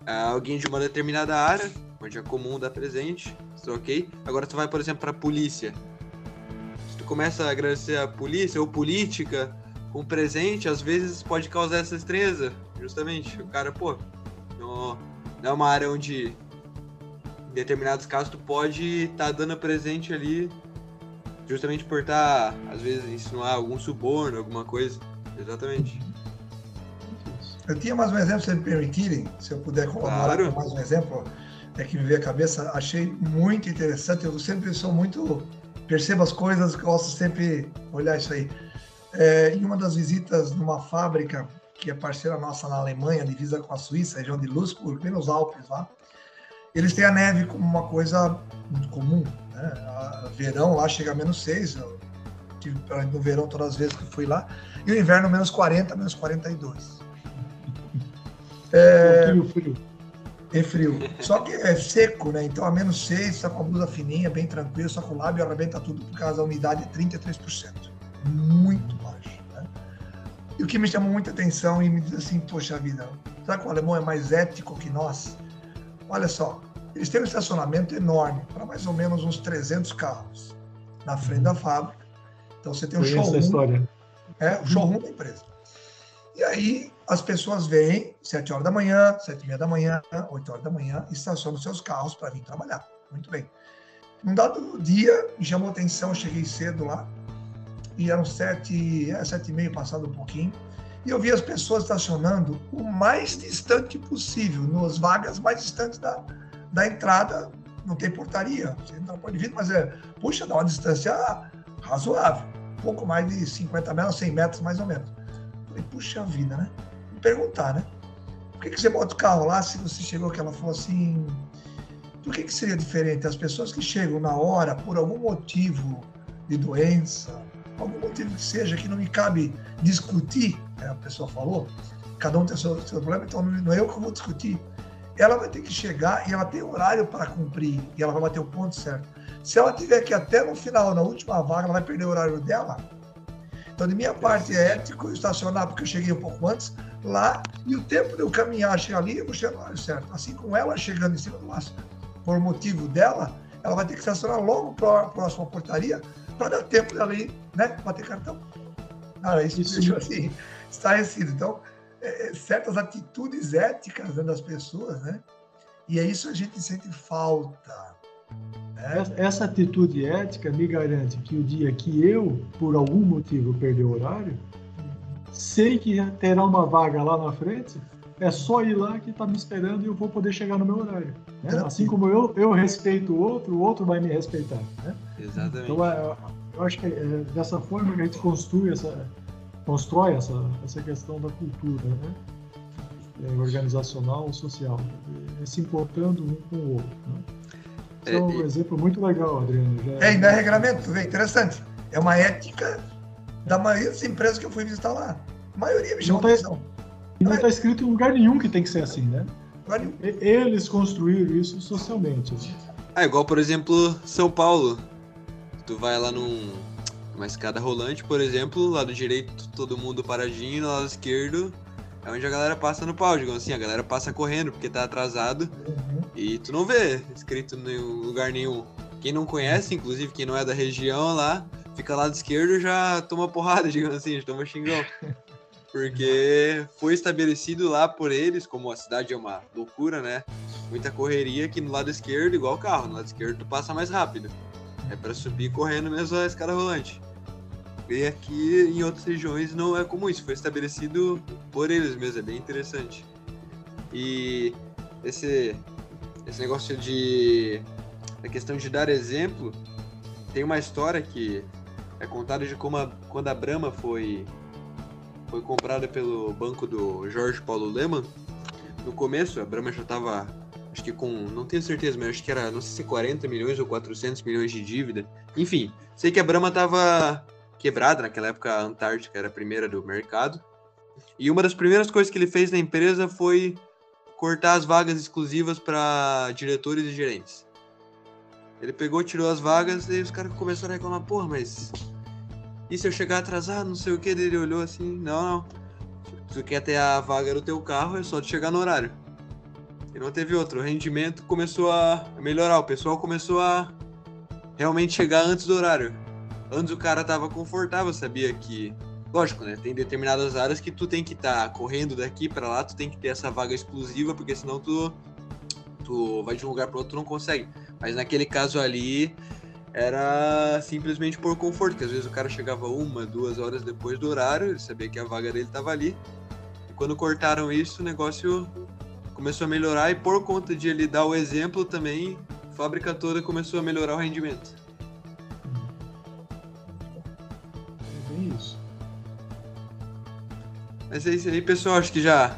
alguém de uma determinada área, onde é comum dar presente, isso ok. Agora tu vai, por exemplo, para polícia. Se tu começa a agradecer a polícia ou política com presente, às vezes pode causar essa estranheza, justamente. O cara, pô, não, não é uma área onde em determinados casos tu pode estar tá dando presente ali justamente por estar, tá, às vezes, insinuar algum suborno, alguma coisa. Exatamente. Eu tinha mais um exemplo, se me permitirem, se eu puder colaborar claro. com mais um exemplo, é que me veio à cabeça, achei muito interessante, eu sempre sou muito, percebo as coisas, gosto sempre olhar isso aí. É, em uma das visitas numa fábrica, que é parceira nossa na Alemanha, divisa com a Suíça, região de Lusburg, bem nos Alpes lá, eles têm a neve como uma coisa muito comum, verão lá chega a menos 6, eu tive no verão todas as vezes que fui lá, e o inverno menos 40, menos 42. É, um frio. É frio. Só que é seco, né? Então a menos 6, está com a blusa fininha, bem tranquilo, só com o lábio arrebenta tudo, por causa da umidade de 33%. Muito baixo. Né? E o que me chamou muita atenção e me diz assim, poxa vida, será que o alemão é mais ético que nós? Olha só, eles têm um estacionamento enorme, para mais ou menos uns 300 carros, na frente da fábrica. Então você tem um Conheço showroom. a história. É, o showroom da empresa. E aí as pessoas vêm 7 horas da manhã, 7 e meia da manhã, 8 horas da manhã, e estacionam seus carros para vir trabalhar. Muito bem. Num dado dia, me chamou atenção, cheguei cedo lá, e eram sete, é, sete e meio, passado um pouquinho, e eu vi as pessoas estacionando o mais distante possível, nas vagas mais distantes da, da entrada. Não tem portaria, você entra pode vir, mas é, puxa, dá uma distância razoável, um pouco mais de 50 metros, 100 metros mais ou menos. Falei, puxa vida, né? Me perguntar, né? Por que, que você bota o carro lá se você chegou que ela falou assim? Por que, que seria diferente? As pessoas que chegam na hora por algum motivo de doença, algum motivo que seja que não me cabe discutir, né, a pessoa falou, cada um tem seu, seu problema, então não é eu que vou discutir. Ela vai ter que chegar e ela tem horário para cumprir e ela vai bater o ponto certo. Se ela tiver que até no final, na última vaga, ela vai perder o horário dela. Então, de minha parte, é ético eu estacionar, porque eu cheguei um pouco antes lá, e o tempo de eu caminhar, chegar ali, eu vou chegar no horário certo. Assim como ela chegando em cima do laço, por motivo dela, ela vai ter que estacionar logo para a próxima portaria, para dar tempo dela ir, né, bater cartão. Ah, isso, isso assim, estarrecido. Então, é, certas atitudes éticas né, das pessoas, né? E é isso que a gente sente falta. Né? Essa atitude ética me garante que o dia que eu, por algum motivo, perder o horário, sei que terá uma vaga lá na frente, é só ir lá que está me esperando e eu vou poder chegar no meu horário. Né? Assim como eu, eu respeito o outro, o outro vai me respeitar. Né? Exatamente. Então, é, eu acho que é dessa forma que a gente construi essa, constrói essa, essa questão da cultura, né? É, organizacional, social, é, se importando um com o outro. Né? Esse é, um e... exemplo muito legal, Adriano. Já... É, e não é regulamento, vê, interessante. É uma ética da maioria das empresas que eu fui visitar lá. A maioria me chamou atenção. Tá, e não está é. escrito em lugar nenhum que tem que ser assim, né? Eles construíram isso socialmente. Assim. Ah, igual, por exemplo, São Paulo. Tu vai lá num, uma escada rolante, por exemplo, lado direito todo mundo paradinho, lado esquerdo é onde a galera passa no pau, digamos assim, a galera passa correndo porque tá atrasado uhum. e tu não vê escrito em lugar nenhum. Quem não conhece, inclusive quem não é da região lá, fica lado esquerdo já toma porrada, digamos assim, já toma xingão. Porque foi estabelecido lá por eles, como a cidade é uma loucura, né? Muita correria que no lado esquerdo, igual o carro, no lado esquerdo tu passa mais rápido. É para subir correndo mesmo a escada rolante. Aqui em outras regiões não é comum isso, foi estabelecido por eles mesmo, é bem interessante. E esse, esse negócio de. a questão de dar exemplo, tem uma história que é contada de como a, quando a Brahma foi, foi comprada pelo banco do Jorge Paulo Leman. No começo, a Brahma já estava, acho que com, não tenho certeza, mas acho que era, não sei se 40 milhões ou 400 milhões de dívida. Enfim, sei que a Brahma estava quebrada. Naquela época, a Antártica era a primeira do mercado. E uma das primeiras coisas que ele fez na empresa foi cortar as vagas exclusivas para diretores e gerentes. Ele pegou, tirou as vagas e os caras começaram a reclamar: porra, mas e se eu chegar atrasado, não sei o que? Ele olhou assim: não, não. Tu quer ter a vaga no teu carro, é só tu chegar no horário. E não teve outro. O rendimento começou a melhorar, o pessoal começou a realmente chegar antes do horário. Antes o cara tava confortável, sabia que. Lógico, né? Tem determinadas áreas que tu tem que estar tá correndo daqui para lá, tu tem que ter essa vaga exclusiva, porque senão tu, tu vai de um lugar para outro não consegue. Mas naquele caso ali era simplesmente por conforto, que às vezes o cara chegava uma, duas horas depois do horário, ele sabia que a vaga dele estava ali. E quando cortaram isso, o negócio começou a melhorar e por conta de ele dar o exemplo também, a fábrica toda começou a melhorar o rendimento. Mas é isso aí, pessoal. Acho que já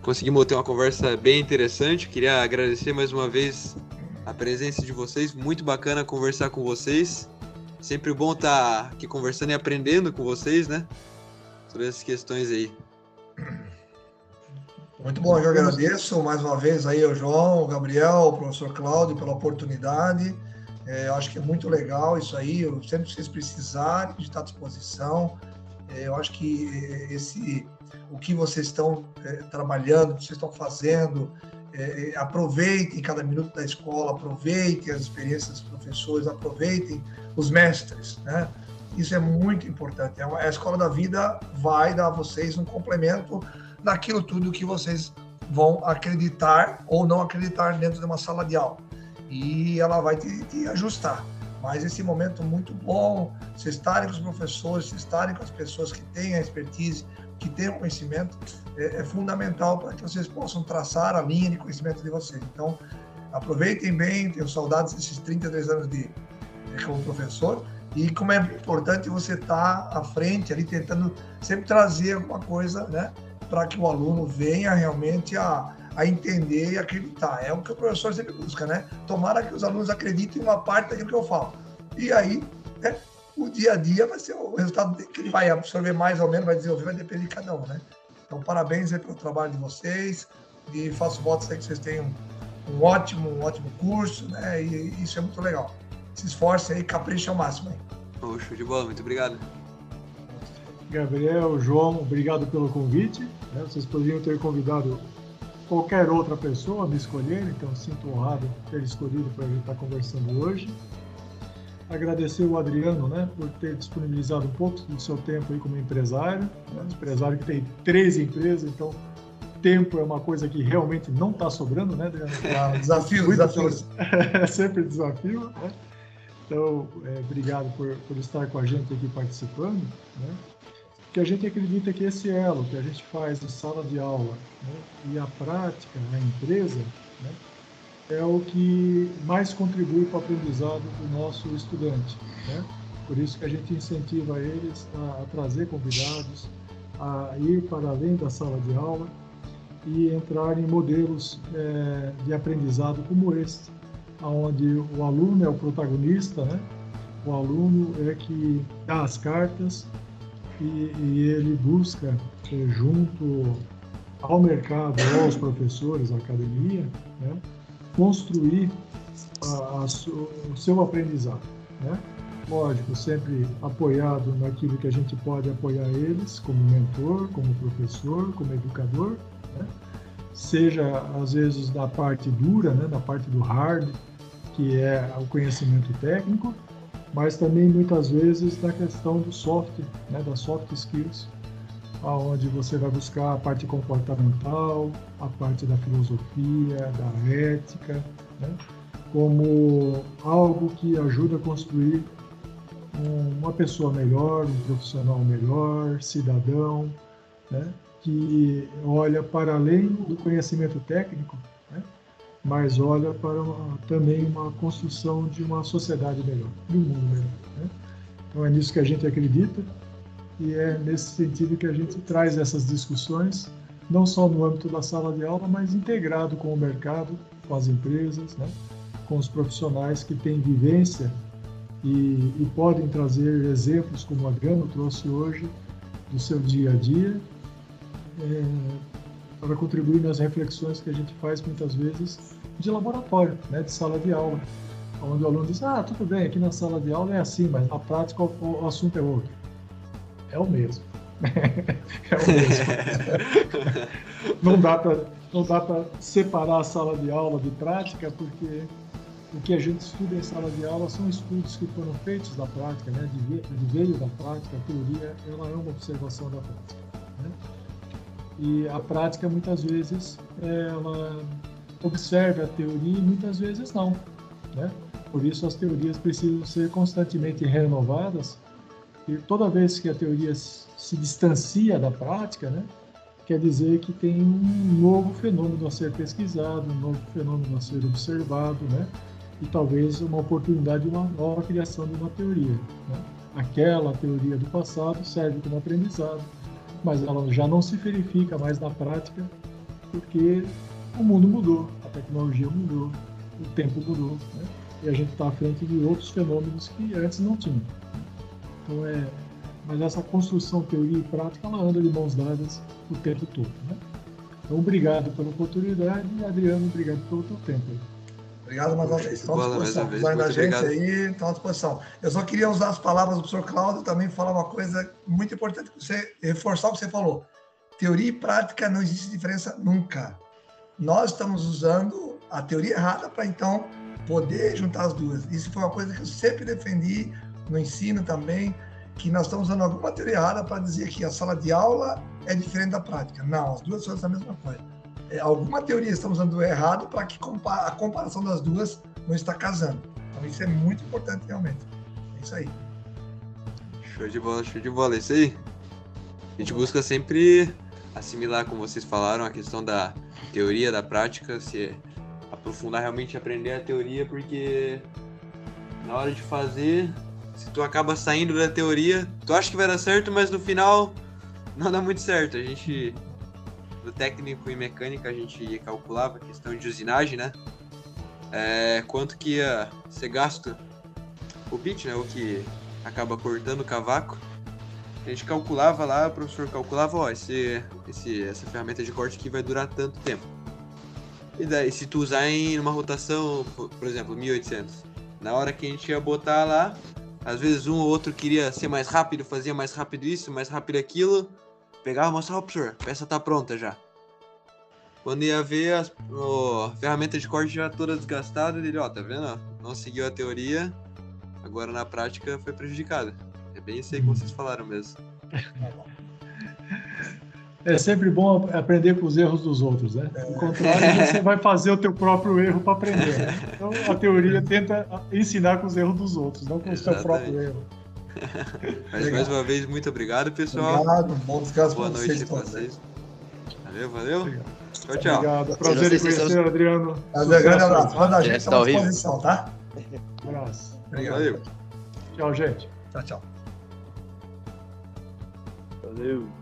conseguimos ter uma conversa bem interessante. Queria agradecer mais uma vez a presença de vocês. Muito bacana conversar com vocês. Sempre bom estar aqui conversando e aprendendo com vocês, né? Sobre essas questões aí. Muito bom, eu agradeço mais uma vez aí ao João, ao Gabriel, ao professor Cláudio pela oportunidade. É, eu acho que é muito legal isso aí. Eu, sempre que vocês precisarem, de estar à disposição. É, eu acho que esse o que vocês estão é, trabalhando, o que vocês estão fazendo, é, aproveitem cada minuto da escola, aproveitem as experiências dos professores, aproveitem os mestres, né? Isso é muito importante. É a escola da vida vai dar a vocês um complemento daquilo tudo que vocês vão acreditar ou não acreditar dentro de uma sala de aula. E ela vai te, te ajustar. Mas esse momento muito bom, vocês estarem com os professores, vocês estarem com as pessoas que têm a expertise, que o conhecimento, é, é fundamental para que vocês possam traçar a linha de conhecimento de vocês. Então, aproveitem bem, tenho saudades desses 33 anos de, de como professor, e como é importante você estar tá à frente ali, tentando sempre trazer alguma coisa, né? Para que o aluno venha realmente a, a entender e acreditar. É o que o professor sempre busca, né? Tomara que os alunos acreditem em uma parte daquilo que eu falo. E aí, né, o dia a dia vai ser o resultado que ele vai absorver mais ou menos, vai desenvolver, vai depender de cada um, né? Então, parabéns aí pelo trabalho de vocês e faço votos aí que vocês tenham um ótimo, um ótimo curso, né? E isso é muito legal se esforce aí, capricha ao máximo aí. Oh, show de bola, muito obrigado. Gabriel, João, obrigado pelo convite. Né? Vocês poderiam ter convidado qualquer outra pessoa a me escolher, então sinto honrado ter escolhido para a gente estar conversando hoje. Agradecer o Adriano né, por ter disponibilizado um pouco do seu tempo aí como empresário, né? empresário que tem três empresas, então tempo é uma coisa que realmente não está sobrando, né, Adriano? Ah, desafio, desafio. é sempre desafio, né? Então, é, obrigado por, por estar com a gente aqui participando. Né? Porque a gente acredita que esse elo que a gente faz em sala de aula né? e a prática na empresa né? É o que mais contribui para o aprendizado do nosso estudante. Né? Por isso que a gente incentiva eles a, a trazer convidados, a ir para além da sala de aula e entrar em modelos é, de aprendizado como este onde o aluno é o protagonista, né? O aluno é que dá as cartas e, e ele busca, é, junto ao mercado, aos professores, à academia, né? Construir a, a, o seu aprendizado, né? Lógico, sempre apoiado naquilo que a gente pode apoiar eles, como mentor, como professor, como educador, né? seja às vezes da parte dura, né, da parte do hard, que é o conhecimento técnico, mas também muitas vezes da questão do soft, né, das soft skills, aonde você vai buscar a parte comportamental, a parte da filosofia, da ética, né, como algo que ajuda a construir uma pessoa melhor, um profissional melhor, cidadão, né, que olha para além do conhecimento técnico mas olha para uma, também uma construção de uma sociedade melhor, de um mundo melhor. Né? Então é nisso que a gente acredita e é nesse sentido que a gente traz essas discussões, não só no âmbito da sala de aula, mas integrado com o mercado, com as empresas, né? com os profissionais que têm vivência e, e podem trazer exemplos, como o Adriano trouxe hoje, do seu dia a dia. É, para contribuir nas reflexões que a gente faz muitas vezes de laboratório, né, de sala de aula, onde o aluno diz: Ah, tudo bem, aqui na sala de aula é assim, mas na prática o, o assunto é outro. É o mesmo. é o mesmo. não dá para não dá para separar a sala de aula de prática, porque o que a gente estuda em sala de aula são estudos que foram feitos da prática, né? de, de veio da prática, a teoria ela é uma observação da prática. Né? E a prática, muitas vezes, ela observa a teoria e muitas vezes não. Né? Por isso, as teorias precisam ser constantemente renovadas. E toda vez que a teoria se distancia da prática, né, quer dizer que tem um novo fenômeno a ser pesquisado, um novo fenômeno a ser observado, né? e talvez uma oportunidade de uma nova criação de uma teoria. Né? Aquela teoria do passado serve como aprendizado, mas ela já não se verifica mais na prática, porque o mundo mudou, a tecnologia mudou, o tempo mudou, né? e a gente está à frente de outros fenômenos que antes não tinha. Então é, mas essa construção teoria e prática ela anda de mãos dadas o tempo todo. Né? Então obrigado pela oportunidade e Adriano, obrigado pelo teu tempo. Obrigado mais uma vez. Estão à disposição. Vez, da gente aí, estão à disposição. Eu só queria usar as palavras do professor Cláudio também falar uma coisa muito importante, você reforçar o que você falou. Teoria e prática não existe diferença nunca. nós estamos usando a teoria errada para então poder juntar as duas. Isso foi uma coisa que eu sempre defendi no ensino também, que nós estamos usando alguma teoria errada para dizer que a sala de aula é diferente da prática. Não, as duas são a mesma coisa. É, alguma teoria estamos usando errado para que a comparação das duas não está casando. Então isso é muito importante realmente. É isso aí. Show de bola, show de bola, é isso aí. A gente busca sempre assimilar, como vocês falaram, a questão da teoria, da prática, se aprofundar realmente aprender a teoria, porque na hora de fazer, se tu acaba saindo da teoria, tu acha que vai dar certo, mas no final não dá muito certo. A gente, no técnico e mecânica, a gente calculava a questão de usinagem, né? É, quanto que ia ser gasto o bit, né? O que acaba cortando o cavaco. A gente calculava lá, o professor calculava, ó, esse, esse, essa ferramenta de corte aqui vai durar tanto tempo. E daí, se tu usar em uma rotação, por exemplo, 1800, na hora que a gente ia botar lá, às vezes um ou outro queria ser mais rápido, fazia mais rápido isso, mais rápido aquilo, pegava e mostrava, professor, a peça tá pronta já. Quando ia ver as, a ferramenta de corte já toda desgastada, ele, ó, tá vendo? Não seguiu a teoria, agora na prática foi prejudicada. É bem isso aí que vocês falaram mesmo. É sempre bom aprender com os erros dos outros, né? O contrário, você vai fazer o teu próprio erro para aprender. Então, a teoria tenta ensinar com os erros dos outros, não com o seu próprio erro. Mas mais uma vez, muito obrigado, pessoal. Obrigado, bom descanso Boa noite para vocês. Valeu, valeu. Obrigado. Tchau, tchau. Obrigado. Prazer em conhecer, Adriano. Prazer, grande abraço. Manda a gente à disposição, tá? Um abraço. Obrigado. Valeu. Tchau, gente. Tchau, tchau. Valeu.